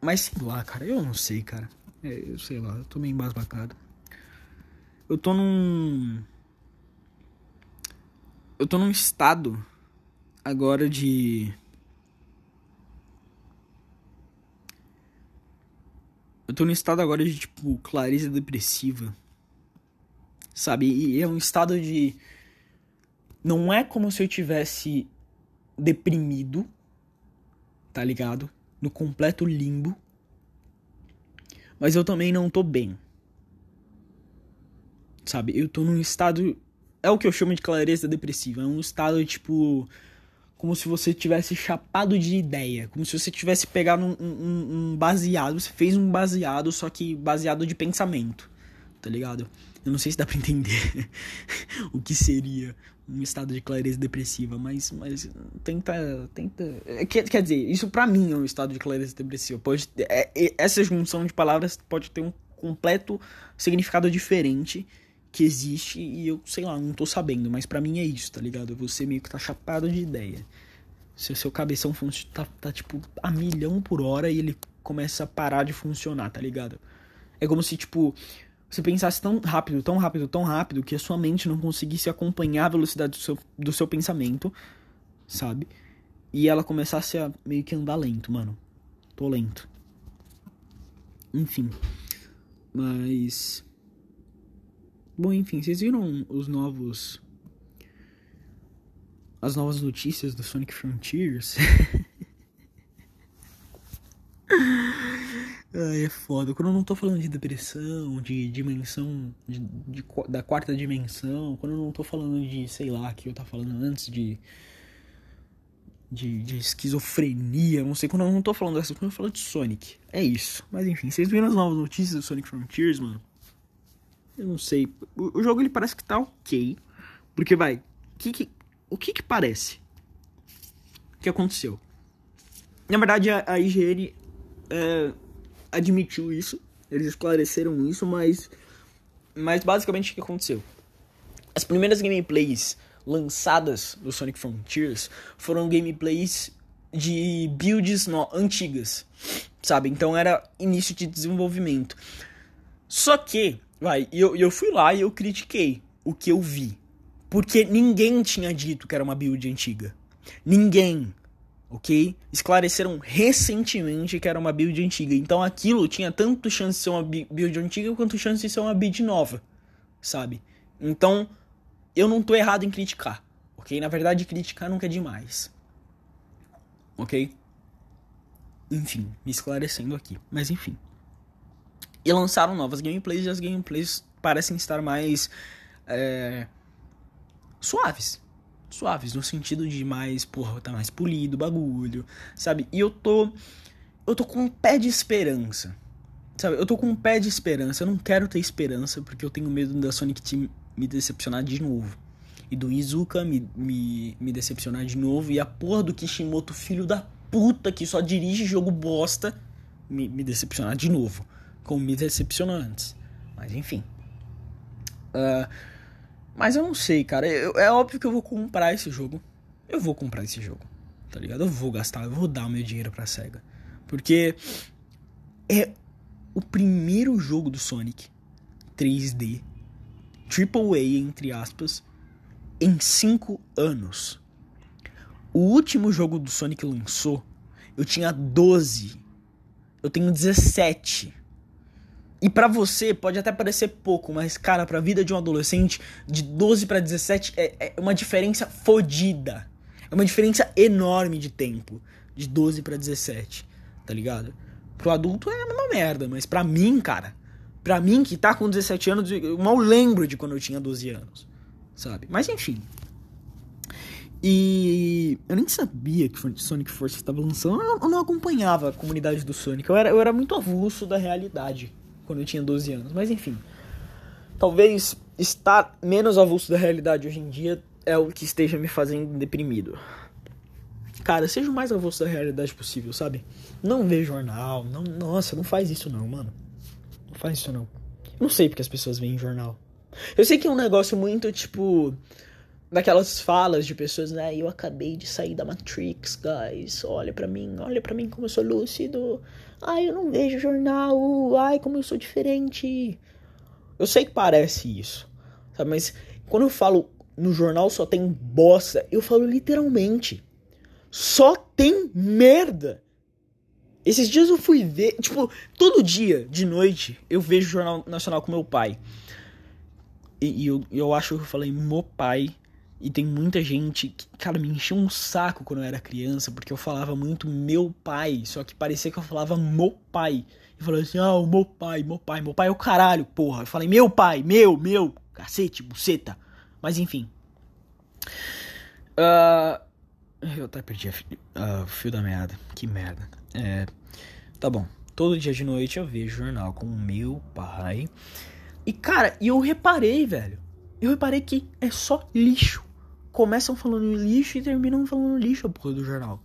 Mas sei lá, cara, eu não sei, cara. É, eu sei lá, eu tô meio embasbacado. Eu tô num. Eu tô num estado agora de. Eu tô num estado agora de, tipo, clareza depressiva. Sabe? E é um estado de. Não é como se eu tivesse deprimido, tá ligado? No completo limbo mas eu também não tô bem. Sabe? Eu tô num estado. É o que eu chamo de clareza depressiva. É um estado tipo. Como se você tivesse chapado de ideia. Como se você tivesse pegado um, um, um baseado. Você fez um baseado, só que baseado de pensamento. Tá ligado? Eu não sei se dá pra entender <laughs> o que seria um estado de clareza depressiva, mas, mas tenta. tenta é, quer, quer dizer, isso para mim é um estado de clareza depressiva. Pode, é, é, essa junção de palavras pode ter um completo significado diferente que existe e eu, sei lá, não tô sabendo, mas para mim é isso, tá ligado? Você meio que tá chapado de ideia. Se o seu cabeção tá, tá tipo a milhão por hora e ele começa a parar de funcionar, tá ligado? É como se, tipo, você pensasse tão rápido, tão rápido, tão rápido que a sua mente não conseguisse acompanhar a velocidade do seu, do seu pensamento, sabe? E ela começasse a meio que andar lento, mano. Tô lento. Enfim. Mas. Bom, enfim, vocês viram os novos. As novas notícias do Sonic Frontiers? <laughs> Ai, é foda. Quando eu não tô falando de depressão, de dimensão, de, de, da quarta dimensão, quando eu não tô falando de, sei lá, que eu tava falando antes de, de, de esquizofrenia, não sei, quando eu não tô falando dessas quando eu falo de Sonic. É isso. Mas enfim, vocês viram as novas notícias do Sonic Frontiers, mano? Eu não sei. O, jogo ele parece que tá ok. Porque vai, que, que, o que que parece? O que aconteceu? Na verdade, a, a IGN. É, admitiu isso, Eles esclareceram isso, mas. Mas basicamente o que aconteceu? As primeiras gameplays lançadas do Sonic Frontiers foram gameplays de builds no, antigas, sabe? Então era início de desenvolvimento. Só que, vai, eu, eu fui lá e eu critiquei o que eu vi. Porque ninguém tinha dito que era uma build antiga. Ninguém. Ok? Esclareceram recentemente que era uma build antiga. Então aquilo tinha tanto chance de ser uma build antiga quanto chance de ser uma build nova. Sabe? Então, eu não tô errado em criticar. Ok? Na verdade, criticar nunca é demais. Ok? Enfim, me esclarecendo aqui. Mas enfim. E lançaram novas gameplays e as gameplays parecem estar mais. É, suaves. Suaves, no sentido de mais, porra, tá mais polido o bagulho, sabe? E eu tô. Eu tô com um pé de esperança. Sabe? Eu tô com um pé de esperança. Eu não quero ter esperança porque eu tenho medo da Sonic Team me decepcionar de novo. E do Izuka me, me, me decepcionar de novo. E a porra do Kishimoto, filho da puta, que só dirige jogo bosta, me, me decepcionar de novo. Como me decepcionou antes. Mas enfim. Uh, mas eu não sei, cara. Eu, é óbvio que eu vou comprar esse jogo. Eu vou comprar esse jogo. Tá ligado? Eu vou gastar, eu vou dar o meu dinheiro pra SEGA. Porque é o primeiro jogo do Sonic 3D, AAA entre aspas, em 5 anos. O último jogo do Sonic lançou, eu tinha 12. Eu tenho 17. E para você pode até parecer pouco, mas cara, pra vida de um adolescente, de 12 para 17 é, é uma diferença fodida. É uma diferença enorme de tempo. De 12 para 17, tá ligado? Pro adulto é a mesma merda, mas pra mim, cara, pra mim que tá com 17 anos, eu mal lembro de quando eu tinha 12 anos, sabe? Mas enfim. E eu nem sabia que Sonic Force estava lançando, eu não acompanhava a comunidade do Sonic, eu era, eu era muito avulso da realidade quando eu tinha 12 anos. Mas enfim. Talvez estar menos avulso da realidade hoje em dia é o que esteja me fazendo deprimido. Cara, seja o mais avulso da realidade possível, sabe? Não vê jornal. Não, nossa, não faz isso não, mano. Não faz isso não. Não sei porque as pessoas veem jornal. Eu sei que é um negócio muito, tipo daquelas falas de pessoas, né? Eu acabei de sair da Matrix, guys. Olha para mim, olha para mim como eu sou lúcido. Ai, eu não vejo jornal. Ai, como eu sou diferente. Eu sei que parece isso, sabe? Mas quando eu falo no jornal só tem bosta, eu falo literalmente. Só tem merda. Esses dias eu fui ver, tipo, todo dia de noite eu vejo o Jornal Nacional com meu pai. E, e eu, eu acho que eu falei meu pai e tem muita gente que, cara, me encheu um saco quando eu era criança, porque eu falava muito meu pai, só que parecia que eu falava meu pai. E falava assim, ah, o meu pai, meu pai, meu pai é o caralho, porra. Eu falei, meu pai, meu, meu, cacete, buceta. Mas enfim. Uh, eu até perdi o uh, fio da merda. Que merda. É, tá bom. Todo dia de noite eu vejo jornal com meu pai. E, cara, e eu reparei, velho. Eu reparei que é só lixo começam falando lixo e terminam falando lixo a porra do jornal.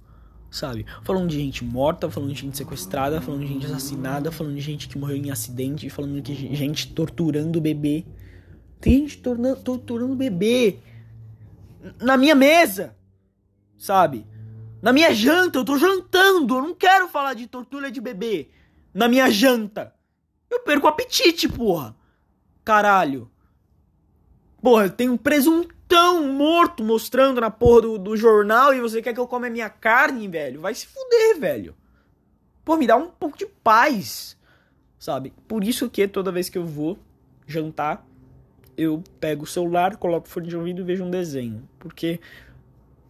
Sabe? Falando de gente morta, falando de gente sequestrada, falando de gente assassinada, falando de gente que morreu em acidente, falando de gente torturando bebê. Tem gente torturando bebê na minha mesa. Sabe? Na minha janta, eu tô jantando, eu não quero falar de tortura de bebê na minha janta. Eu perco o apetite, porra. Caralho. Porra, tem um presunto tão morto mostrando na porra do, do jornal e você quer que eu come a minha carne, velho? Vai se fuder, velho. Pô, me dá um pouco de paz, sabe? Por isso que toda vez que eu vou jantar, eu pego o celular, coloco o fone de ouvido e vejo um desenho. Porque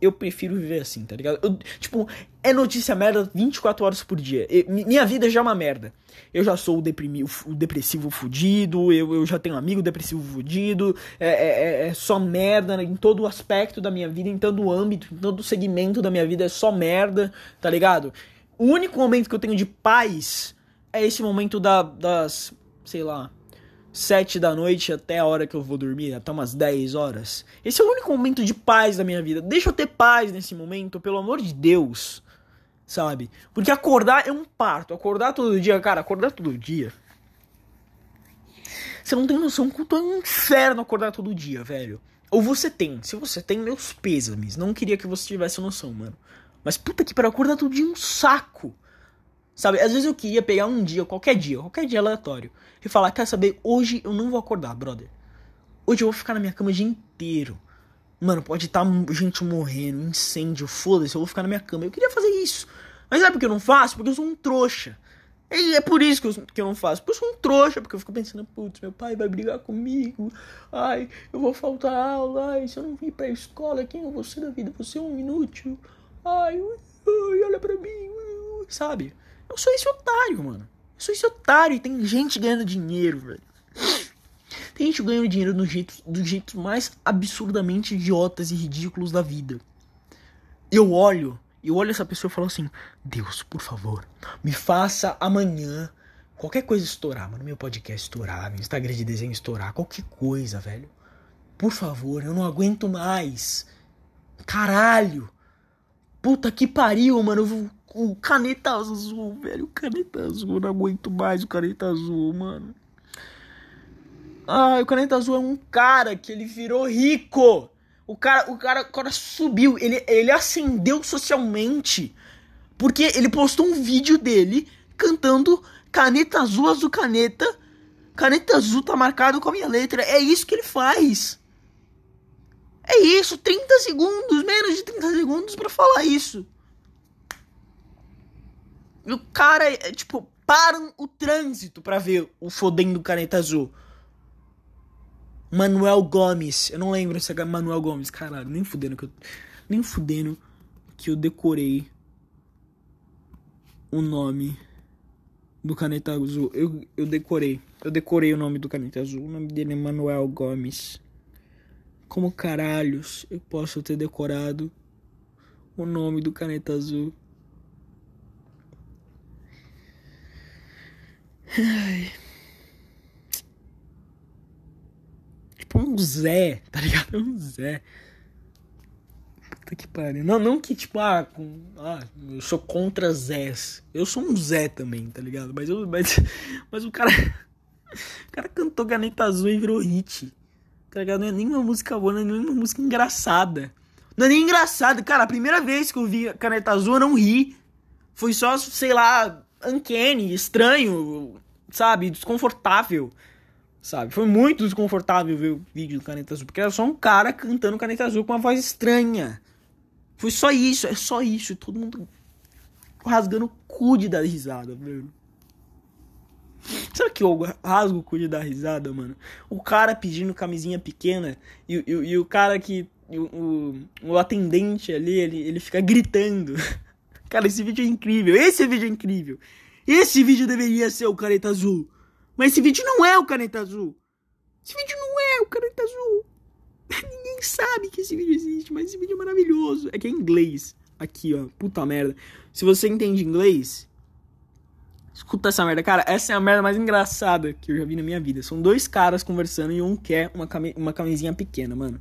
eu prefiro viver assim, tá ligado? Eu, tipo, é notícia merda 24 horas por dia. Minha vida já é uma merda. Eu já sou o, deprimi, o depressivo fudido, eu, eu já tenho um amigo depressivo fudido, é, é, é, é só merda em todo aspecto da minha vida, em todo âmbito, em todo segmento da minha vida, é só merda, tá ligado? O único momento que eu tenho de paz é esse momento da, das, sei lá, sete da noite até a hora que eu vou dormir, até umas 10 horas. Esse é o único momento de paz da minha vida. Deixa eu ter paz nesse momento, pelo amor de Deus. Sabe? Porque acordar é um parto. Acordar todo dia, cara, acordar todo dia Você não tem noção quanto é um inferno acordar todo dia, velho. Ou você tem. Se você tem, meus pêsames. Não queria que você tivesse noção, mano. Mas puta que para acordar todo dia é um saco. Sabe? Às vezes eu queria pegar um dia, qualquer dia, qualquer dia aleatório. E falar, quer saber, hoje eu não vou acordar, brother. Hoje eu vou ficar na minha cama o dia inteiro. Mano, pode estar tá gente morrendo, incêndio, foda-se, eu vou ficar na minha cama. Eu queria fazer isso. Mas sabe por que eu não faço? Porque eu sou um trouxa. E é por isso que eu, que eu não faço. Porque eu sou um trouxa, porque eu fico pensando, putz, meu pai vai brigar comigo. Ai, eu vou faltar aula. Ai, se eu não vir pra escola, quem eu vou ser da vida? Vou ser um inútil. Ai, ai, olha pra mim. Sabe? Eu sou esse otário, mano. Eu sou esse otário e tem gente ganhando dinheiro, velho. Tem gente ganhando dinheiro do jeito, do jeito mais absurdamente idiotas e ridículos da vida. Eu olho eu olho essa pessoa e falo assim: Deus, por favor, me faça amanhã qualquer coisa estourar, mano. Meu podcast estourar, meu Instagram de desenho estourar, qualquer coisa, velho. Por favor, eu não aguento mais. Caralho. Puta que pariu, mano. O caneta azul, velho. O caneta azul, não aguento mais o caneta azul, mano. Ah, o caneta azul é um cara que ele virou rico. O cara, o cara, o cara subiu, ele, ele ascendeu socialmente. Porque ele postou um vídeo dele cantando Caneta Azul, Azul Caneta. Caneta Azul tá marcado com a minha letra. É isso que ele faz. É isso, 30 segundos, menos de 30 segundos para falar isso. E o cara, é, tipo, param o trânsito para ver o fodendo Caneta Azul. Manuel Gomes. Eu não lembro se é Manuel Gomes. Caralho, nem fudendo que eu. Nem fudendo que eu decorei o nome do caneta azul. Eu, eu decorei. Eu decorei o nome do caneta azul. O nome dele é Manuel Gomes. Como caralhos eu posso ter decorado o nome do caneta azul? Ai. tipo um Zé, tá ligado? <laughs> Um Zé. Puta que pariu. Não, não que tipo, ah, com, ah, eu sou contra Zés. Eu sou um Zé também, tá ligado? Mas, eu, mas, <laughs> mas o cara. <laughs> O cara cantou Caneta Azul e virou hit. Tá ligado? Não é nem uma música boa, não é nem uma música engraçada. Não é nem engraçado. Cara, a primeira vez que eu vi Caneta Azul eu não ri. Foi só, sei lá, uncanny, estranho, sabe? Desconfortável sabe? Foi muito desconfortável ver o vídeo do Caneta Azul, porque era só um cara cantando Caneta Azul com uma voz estranha. Foi só isso, é só isso. Todo mundo rasgando o cu de dar risada, velho. Sabe que eu rasgo o cu de dar risada, mano? O cara pedindo camisinha pequena e, e, e o cara que. O, o, o, atendente ali, ele, ele fica gritando. <laughs> Cara, esse vídeo é incrível. Esse vídeo é incrível. Esse vídeo deveria ser o Caneta Azul. Mas esse vídeo não é o Caneta Azul. Esse vídeo não é o Caneta Azul. <laughs> Ninguém sabe que esse vídeo existe, mas esse vídeo é maravilhoso. É que é inglês. Aqui, ó. Puta merda. Se você entende inglês, escuta essa merda. Cara, essa é a merda mais engraçada que eu já vi na minha vida. São dois caras conversando e um quer uma, cami uma camisinha pequena, mano.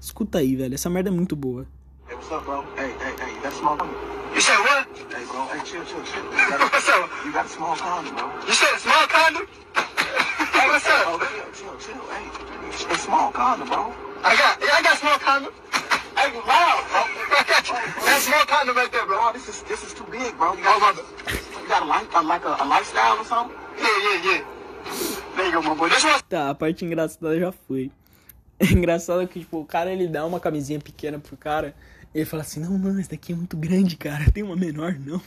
Escuta aí, velho. Essa merda é muito boa. Hey, what's up, bro? Hey, hey, hey, that's my You said what? Hey, bro. Hey, chill, chill, chill. You got, what's up? You got a small condom, bro. You said a small condom? hey, what's up? Oh, chill, chill, chill. Hey, a small condom, bro. I got, yeah, I got small condom. Hey, wow, bro. <laughs> That's small condom right there, bro. Oh, this is this is too big, bro. You got, you got a, like, a, like a, a lifestyle or something? Yeah, yeah, yeah. There you go, my boy. This one... Tá, a parte engraçada já foi. <laughs> É engraçado que, tipo, o cara ele dá uma camisinha pequena pro cara. E ele fala assim: Não, mano, esse daqui é muito grande, cara. Tem uma menor, não.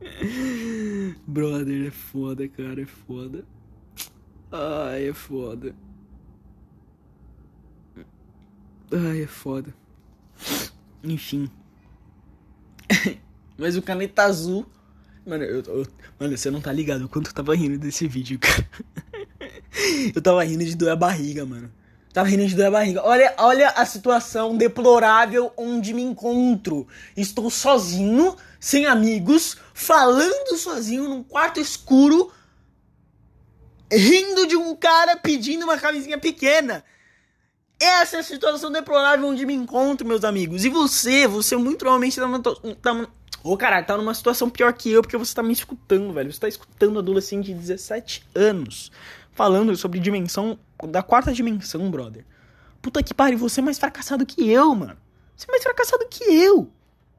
<laughs> Brother, é foda, cara. É foda. Ai, é foda. Ai, é foda. Enfim. <laughs> Mas o caneta azul. Mano, eu, eu, mano, você não tá ligado o quanto eu tava rindo desse vídeo, cara. <laughs> eu tava rindo de doer a barriga, mano. Tava rindo de doer a barriga. Olha, olha a situação deplorável onde me encontro. Estou sozinho, sem amigos, falando sozinho num quarto escuro, rindo de um cara pedindo uma camisinha pequena. Essa é a situação deplorável onde me encontro, meus amigos. E você, você muito provavelmente tá, tá Ô, caralho, tá numa situação pior que eu porque você tá me escutando, velho. Você tá escutando adolescente de 17 anos falando sobre dimensão da quarta dimensão, brother. Puta que pariu, você é mais fracassado que eu, mano. Você é mais fracassado que eu.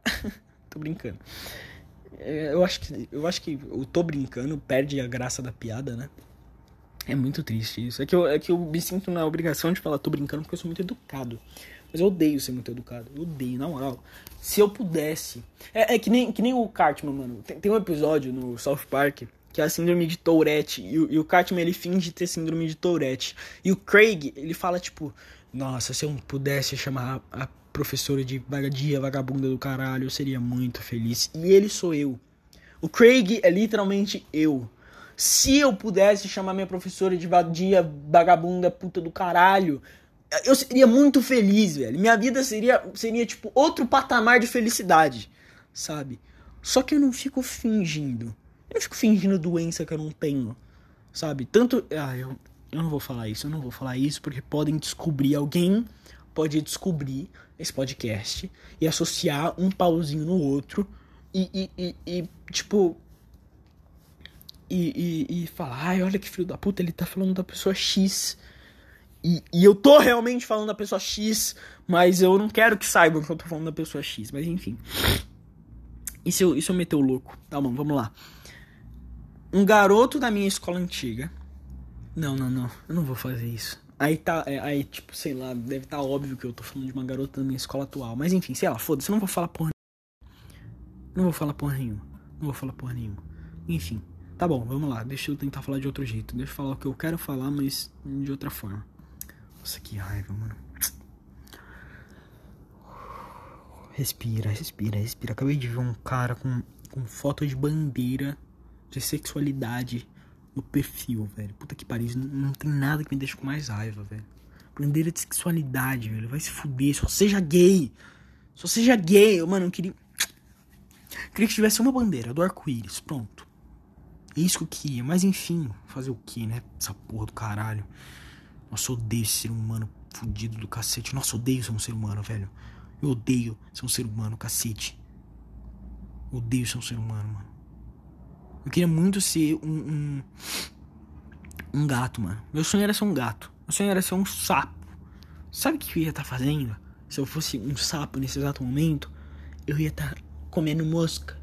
<laughs> tô brincando. É, eu acho que eu acho que o tô brincando perde a graça da piada, né? É muito triste isso. É que, eu, é que eu me sinto na obrigação de falar tô brincando porque eu sou muito educado. Mas eu odeio ser muito educado. Eu odeio, na moral. Se eu pudesse. É, é que, nem, que nem o Cartman, mano. Tem, tem, um episódio no South Park que é a síndrome de Tourette. E, e o Cartman ele finge ter síndrome de Tourette. E o Craig, ele fala tipo: Nossa, se eu pudesse chamar a professora de vagadia, vagabunda do caralho, eu seria muito feliz. E ele sou eu. O Craig é literalmente eu. Se eu pudesse chamar minha professora de vadia, vagabunda, puta do caralho, eu seria muito feliz, velho. Minha vida seria, seria tipo, outro patamar de felicidade, sabe? Só que eu não fico fingindo. Eu fico fingindo doença que eu não tenho, sabe? Tanto. Ah, eu, eu não vou falar isso, eu não vou falar isso, porque podem descobrir, alguém pode descobrir esse podcast e associar um pauzinho no outro e, e, e, e tipo, e, e, e falar, ai, olha que filho da puta, ele tá falando da pessoa X. E, e eu tô realmente falando da pessoa X, mas eu não quero que saibam que eu tô falando da pessoa X, mas enfim. Se eu, e eu o louco? Tá bom, vamos lá. Um garoto da minha escola antiga. Não, não, não, eu não vou fazer isso. Aí tá, é, aí tipo, sei lá, deve estar tá óbvio que eu tô falando de uma garota da minha escola atual. Mas enfim, sei lá, foda-se, eu não vou falar porra. Não vou falar porra nenhuma. Não vou falar porra nenhuma. Enfim. Tá bom, vamos lá. Deixa eu tentar falar de outro jeito. Deixa eu falar o que eu quero falar, mas de outra forma. Nossa, que raiva, mano. Respira, respira, respira. Acabei de ver um cara com, com foto de bandeira de sexualidade no perfil, velho. Puta que pariu. Não, não tem nada que me deixe com mais raiva, velho. Bandeira de sexualidade, velho. Vai se fuder. Só seja gay. Só seja gay. Eu, mano, eu queria. Queria que tivesse uma bandeira do arco-íris. Pronto. É isso que eu queria. Mas enfim, fazer o que, né? Essa porra do caralho. Nossa, eu odeio esse ser humano fudido do cacete. Nossa, eu odeio ser um ser humano, velho. Eu odeio ser um ser humano, cacete. Eu odeio ser um ser humano, mano. Eu queria muito ser um, um. Um, gato, mano. Meu sonho era ser um gato. Meu sonho era ser um sapo. Sabe o que eu ia estar tá fazendo? Se eu fosse um sapo nesse exato momento, eu ia estar tá comendo mosca.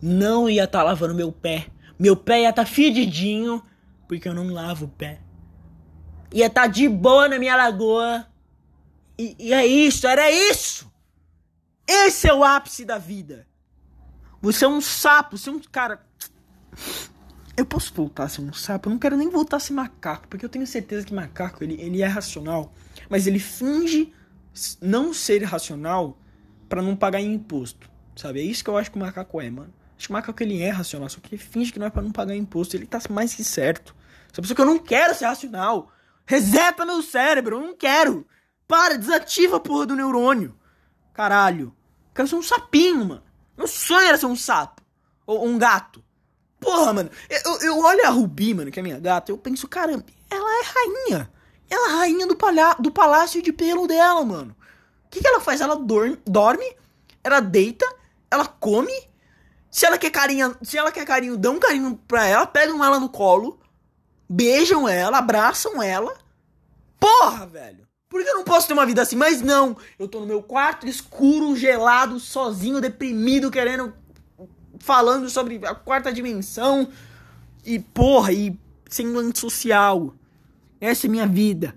Não ia estar tá lavando meu pé meu pé ia estar tá fedidinho, porque eu não lavo o pé. Ia estar tá de boa na minha lagoa. E, e é isso, era isso! Esse é o ápice da vida. Você é um sapo, você é um cara. Eu posso voltar a ser um sapo? Eu não quero nem voltar a ser macaco, porque eu tenho certeza que macaco ele, ele é racional, mas ele finge não ser racional para não pagar imposto, sabe? É isso que eu acho que o macaco é, mano. Acho que o macaco ele é racional, só que ele finge que não é para não pagar imposto. Ele tá mais que certo. Só pessoa que eu não quero ser racional. Reseta meu cérebro, eu não quero. Para, desativa a porra do neurônio. Caralho. Eu quero ser um sapinho, mano. Meu sonho era ser um sapo. Ou um gato. Porra, mano. Eu, eu olho a Rubi, mano, que é minha gata, eu penso, caramba, ela é rainha. Ela é rainha do, palha do palácio de pelo dela, mano. O que, que ela faz? Ela dorme, dorme, ela deita, ela come se ela quer carinho, se ela quer carinho, dão um carinho pra ela, pegam ela no colo, beijam ela, abraçam ela. Porra, velho. Por que eu não posso ter uma vida assim? Mas não, eu tô no meu quarto escuro, gelado, sozinho, deprimido, querendo falando sobre a quarta dimensão e porra, e sendo antissocial. Essa é minha vida.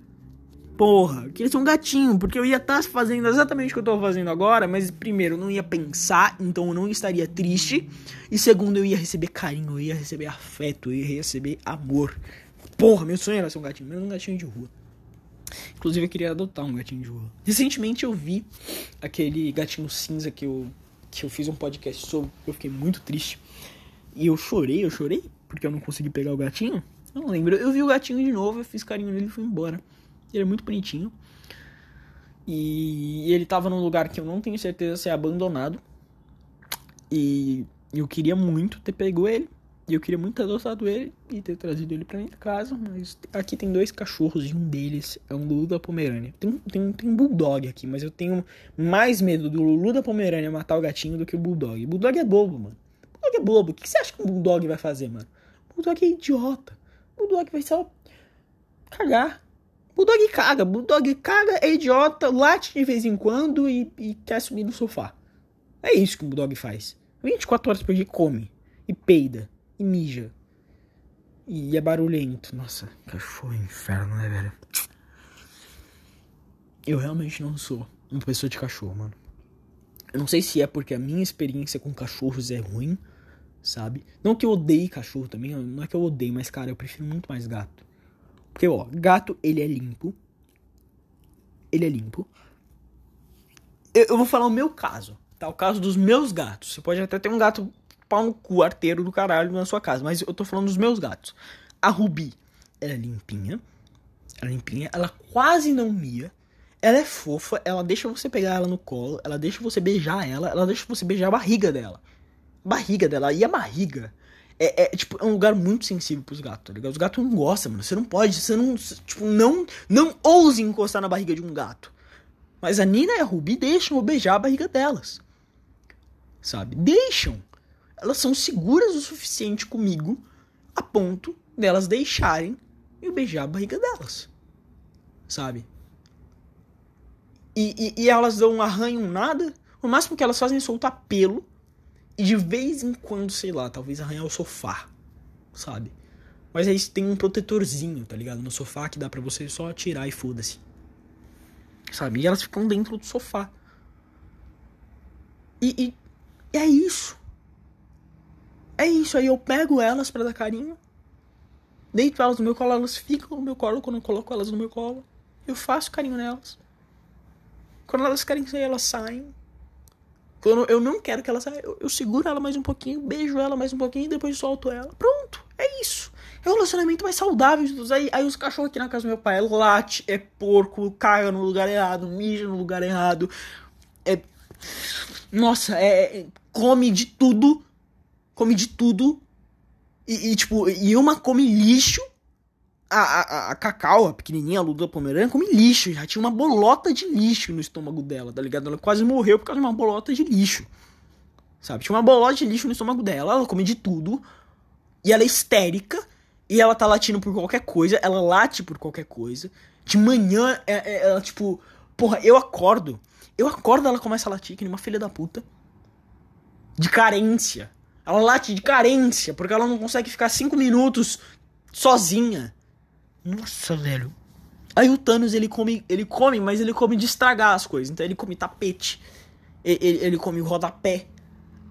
Porra, eu queria ser um gatinho, porque eu ia estar tá fazendo exatamente o que eu tô fazendo agora, mas primeiro, eu não ia pensar, então eu não estaria triste. E segundo, eu ia receber carinho, eu ia receber afeto, eu ia receber amor. Porra, meu sonho era ser um gatinho, menos um gatinho de rua. Inclusive, eu queria adotar um gatinho de rua. Recentemente eu vi aquele gatinho cinza que eu, que eu fiz um podcast sobre, eu fiquei muito triste. E eu chorei, eu chorei, porque eu não consegui pegar o gatinho. Eu não lembro, eu vi o gatinho de novo, eu fiz carinho nele e fui embora. Ele é muito bonitinho. E ele tava num lugar que eu não tenho certeza se é abandonado. E eu queria muito ter pego ele. E eu queria muito ter adotado ele e ter trazido ele pra minha casa, mas aqui tem dois cachorros e um deles é um Lulu da Pomerânia. Tem, tem, tem um Bulldog aqui, mas eu tenho mais medo do Lulu da Pomerânia matar o gatinho do que o Bulldog. Bulldog é bobo, mano. Bulldog é bobo. O que você acha que o Bulldog vai fazer, mano? Bulldog é idiota. Bulldog vai só cagar. Bulldog caga. Bulldog caga, é idiota, late de vez em quando e, e quer subir no sofá. É isso que o Bulldog faz. 24 horas por dia come. E peida e mija. E é barulhento. Nossa, cachorro é inferno, né, velho? Eu realmente não sou uma pessoa de cachorro, mano. Eu não sei se é porque a minha experiência com cachorros é ruim, sabe? Não que eu odeie cachorro também, não é que eu odeio, mas cara, eu prefiro muito mais gato. Porque, ó, gato, ele é limpo. Ele é limpo. Eu, eu vou falar o meu caso, tá? O caso dos meus gatos. Você pode até ter um gato pau no cu, arteiro do caralho na sua casa. Mas eu tô falando dos meus gatos. A Ruby, ela é limpinha. Ela é limpinha. Ela quase não mia. Ela é fofa. Ela deixa você pegar ela no colo. Ela deixa você beijar ela. Ela deixa você beijar a barriga dela. Barriga dela. E a barriga é, é, tipo, é um lugar muito sensível pros gatos, tá ligado? Os gatos não gostam, mano. Você não pode, você não, tipo, não, não ouse encostar na barriga de um gato. Mas a Nina e a Ruby deixam eu beijar a barriga delas. Sabe? Deixam elas são seguras o suficiente comigo a ponto delas deixarem eu beijar a barriga delas. Sabe? E, e, e elas dão arranho, um nada. O máximo que elas fazem é soltar pelo. E de vez em quando, sei lá, talvez arranhar o sofá. Sabe? Mas aí tem um protetorzinho, tá ligado? No sofá que dá pra você só tirar e foda-se. Sabe? E elas ficam dentro do sofá. E, e, e é isso. É isso, aí eu pego elas para dar carinho, deito elas no meu colo, elas ficam no meu colo quando eu coloco elas no meu colo. Eu faço carinho nelas. Quando elas querem sair, elas saem. Quando eu não quero que elas saiam, eu, eu seguro ela mais um pouquinho, beijo ela mais um pouquinho e depois solto ela. Pronto, é isso. É o relacionamento mais saudável de todos. Aí, aí os cachorros aqui na casa do meu pai é late, é porco, caga no lugar errado, mija no lugar errado. É. Nossa, é come de tudo come de tudo. E, e, tipo, e uma come lixo. A, a, a Cacau, a pequenininha, a Luda Pomerânia, come lixo. Já tinha uma bolota de lixo no estômago dela, tá ligado? Ela quase morreu por causa de uma bolota de lixo. Sabe? Tinha uma bolota de lixo no estômago dela, ela come de tudo. E ela é histérica. E ela tá latindo por qualquer coisa. Ela late por qualquer coisa. De manhã, é, é, ela, tipo. Porra, eu acordo. Eu acordo, ela começa a latir, que nem uma filha da puta. De carência. Ela late de carência, porque ela não consegue ficar cinco minutos sozinha. Nossa, velho. Aí o Thanos, ele come, ele come, mas ele come de estragar as coisas. Então ele come tapete. Ele, ele, come o rodapé.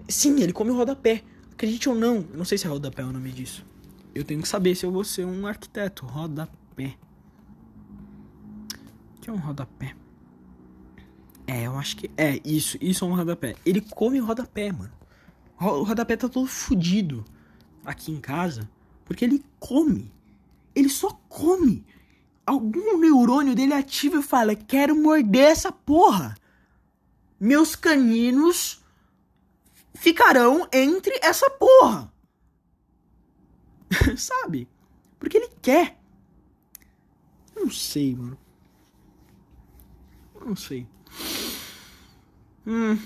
Sim, ele come o rodapé. Acredite ou não, não sei se é rodapé o nome disso. Eu tenho que saber se eu vou ser um arquiteto. Rodapé. O que é um rodapé? É, eu acho que. É, isso. Isso é um rodapé. Ele come o rodapé, mano. O rodapé tá todo fudido aqui em casa. Porque ele come. Ele só come. Algum neurônio dele ativa e fala: Quero morder essa porra. Meus caninos ficarão entre essa porra. <laughs> Sabe? Porque ele quer. Não sei, mano. Não sei. Hum,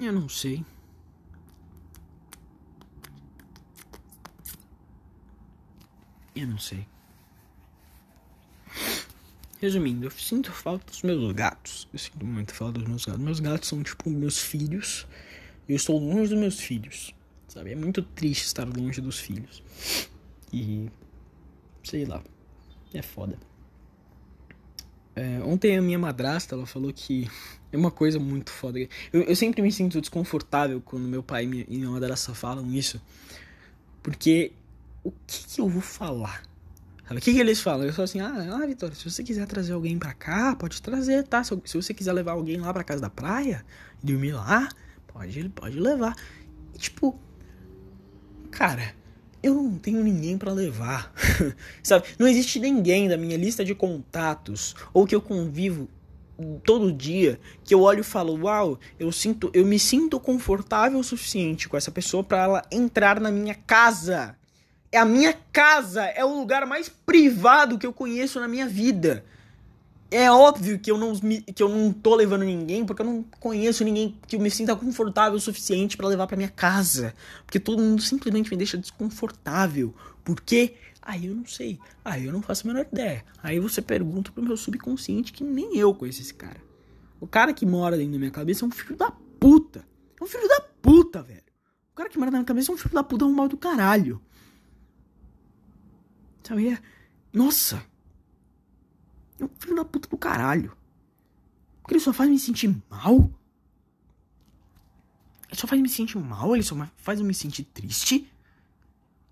eu não sei. Eu não sei. Resumindo, eu sinto falta dos meus gatos. Eu sinto muito falta dos meus gatos. Meus gatos são tipo meus filhos. Eu estou longe dos meus filhos. Sabe? É muito triste estar longe dos filhos. E. Sei lá. É foda. É, ontem a minha madrasta ela falou que <laughs> é uma coisa muito foda. Eu, eu sempre me sinto desconfortável quando meu pai e minha madrasta falam isso. Porque o que, que eu vou falar? Sabe? O que, que eles falam? Eu falo assim, ah, ah, Vitória, se você quiser trazer alguém pra cá, pode trazer, tá? Se, se você quiser levar alguém lá pra casa da praia, dormir lá, pode, pode levar. E, tipo, cara, eu não tenho ninguém para levar, <laughs> sabe? Não existe ninguém da minha lista de contatos ou que eu convivo todo dia que eu olho e falo, uau, eu sinto, eu me sinto confortável o suficiente com essa pessoa para ela entrar na minha casa. É a minha casa, é o lugar mais privado que eu conheço na minha vida. É óbvio que eu não que eu não tô levando ninguém, porque eu não conheço ninguém que eu me sinta confortável o suficiente para levar para minha casa, porque todo mundo simplesmente me deixa desconfortável. Por quê? Aí eu não sei. Aí eu não faço a menor ideia. Aí você pergunta pro meu subconsciente que nem eu conheço esse cara. O cara que mora dentro da minha cabeça é um filho da puta. É um filho da puta, velho. O cara que mora na minha cabeça é um filho da puta mal do caralho. Sabe? É... Nossa. É um filho da puta do caralho. Porque ele só faz me sentir mal. Ele só faz me sentir mal, ele só faz eu me sentir triste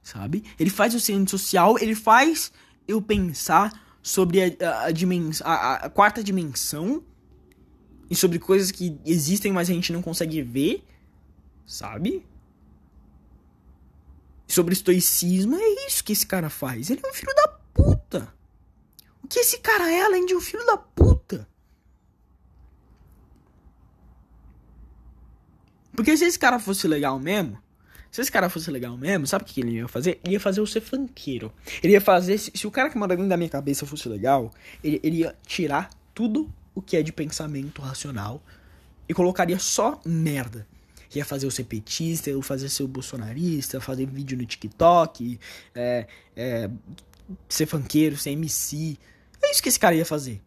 sabe? Ele faz o ser social, ele faz eu pensar sobre a, a, a, dimens a, a quarta dimensão e sobre coisas que existem, mas a gente não consegue ver, sabe? Sobre estoicismo, é isso que esse cara faz. Ele é um filho da puta. O que esse cara é além de um filho da puta? Porque se esse cara fosse legal mesmo, se esse cara fosse legal mesmo, sabe o que ele ia fazer? Ele ia fazer eu ser funkeiro. Ele ia fazer. Se, se o cara que manda dentro da minha cabeça fosse legal, ele, ele ia tirar tudo o que é de pensamento racional e colocaria só merda. Ia fazer eu ser petista, eu fazer ser bolsonarista, fazer vídeo no TikTok, é, é, ser funkeiro, ser MC. É isso que esse cara ia fazer.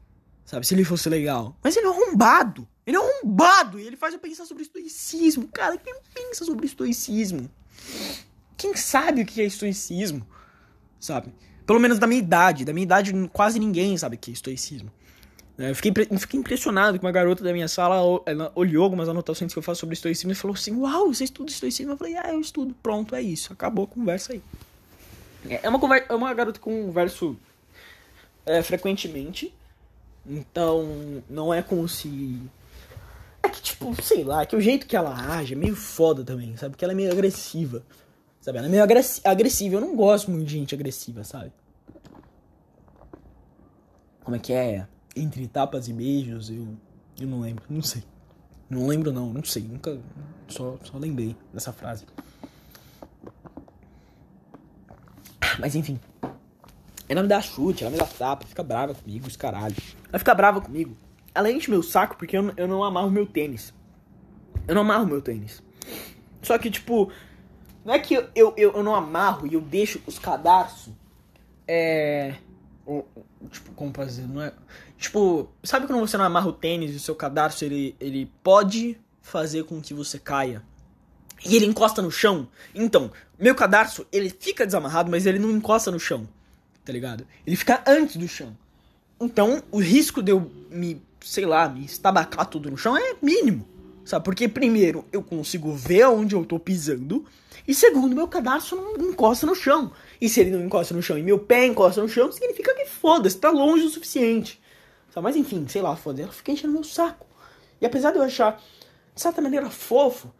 Sabe? Se ele fosse legal. Mas ele é arrombado. Ele é arrombado. E ele faz eu pensar sobre estoicismo. Cara, quem pensa sobre estoicismo? Quem sabe o que é estoicismo? Sabe? Pelo menos da minha idade. Da minha idade, quase ninguém sabe o que é estoicismo. Eu fiquei, fiquei impressionado que uma garota da minha sala ela olhou algumas anotações que eu faço sobre estoicismo e falou assim: Uau, você estuda estoicismo? Eu falei: Ah, eu estudo. Pronto, é isso. Acabou a conversa aí. É uma, conversa, é uma garota que converso é, frequentemente. Então, não é como se. É que, tipo, sei lá, que o jeito que ela age é meio foda também, sabe? Que ela é meio agressiva. Sabe? Ela é meio agressiva. Eu não gosto muito de gente agressiva, sabe? Como é que é? Entre tapas e beijos, eu. Eu não lembro, não sei. Não lembro, não, não sei. Nunca. Só, só lembrei dessa frase. Mas enfim. Ela me dá chute, ela me dá tapa, fica brava comigo, os caralho. Ela fica brava comigo. Ela enche meu saco porque eu, eu não amarro meu tênis. Eu não amarro meu tênis. Só que, tipo, não é que eu, eu, eu não amarro e eu deixo os cadarços. É. Tipo, como fazer? Não é. Tipo, sabe quando você não amarra o tênis e o seu cadarço ele, ele pode fazer com que você caia? E ele encosta no chão? Então, meu cadarço, ele fica desamarrado, mas ele não encosta no chão tá ligado? Ele fica antes do chão. Então, o risco de eu me, sei lá, me estabacar tudo no chão é mínimo. Sabe? Porque, primeiro, eu consigo ver onde eu tô pisando. E, segundo, meu cadastro não encosta no chão. E se ele não encosta no chão e meu pé encosta no chão, significa que foda-se, tá longe o suficiente. Sabe? Mas, enfim, sei lá, foda-se. Ela fica enchendo meu saco. E apesar de eu achar, de certa maneira, fofo,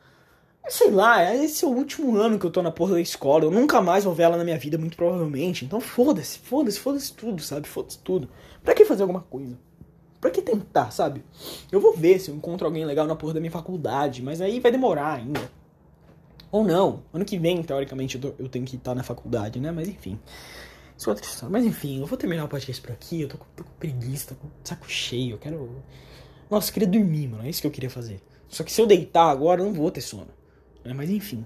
Sei lá, esse é o último ano que eu tô na porra da escola. Eu nunca mais vou ver ela na minha vida, muito provavelmente. Então foda-se, foda-se, foda-se tudo, sabe? Foda-se tudo. Pra que fazer alguma coisa? Pra que tentar, sabe? Eu vou ver se eu encontro alguém legal na porra da minha faculdade, mas aí vai demorar ainda. Ou não. Ano que vem, teoricamente, eu, tenho que estar na faculdade, né? Mas enfim. Isso é outra história. Mas enfim, eu vou terminar o podcast por aqui. Eu tô com, tô com preguiça, tô com saco cheio. Eu quero. Nossa, eu queria dormir, mano. É isso que eu queria fazer. Só que se eu deitar agora, eu não vou ter sono. Né? Mas enfim.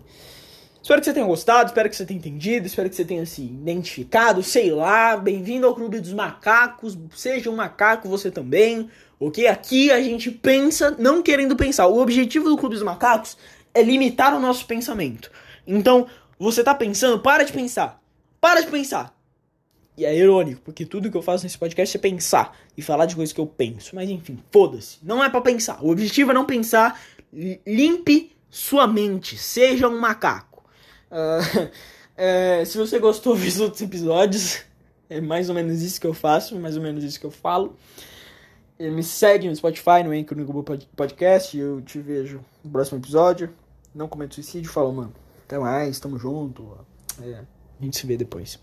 Espero que você tenha gostado, espero que você tenha entendido, espero que você tenha se identificado, sei lá. Bem-vindo ao Clube dos Macacos, seja um macaco você também, ok? Aqui a gente pensa não querendo pensar. O objetivo do Clube dos Macacos é limitar o nosso pensamento. Então, você tá pensando, para de pensar. Para de pensar. E é irônico, porque tudo que eu faço nesse podcast é pensar e falar de coisas que eu penso. Mas enfim, foda-se. Não é para pensar. O objetivo é não pensar. Limpe sua mente, seja um macaco. Uh, <laughs> é, se você gostou dos outros episódios, é mais ou menos isso que eu faço, mais ou menos isso que eu falo. Me segue no Spotify, no Anchor, no Google Podcast. Eu te vejo no próximo episódio. Não cometa suicídio. Falou, mano. Até mais, tamo junto. É, a gente se vê depois.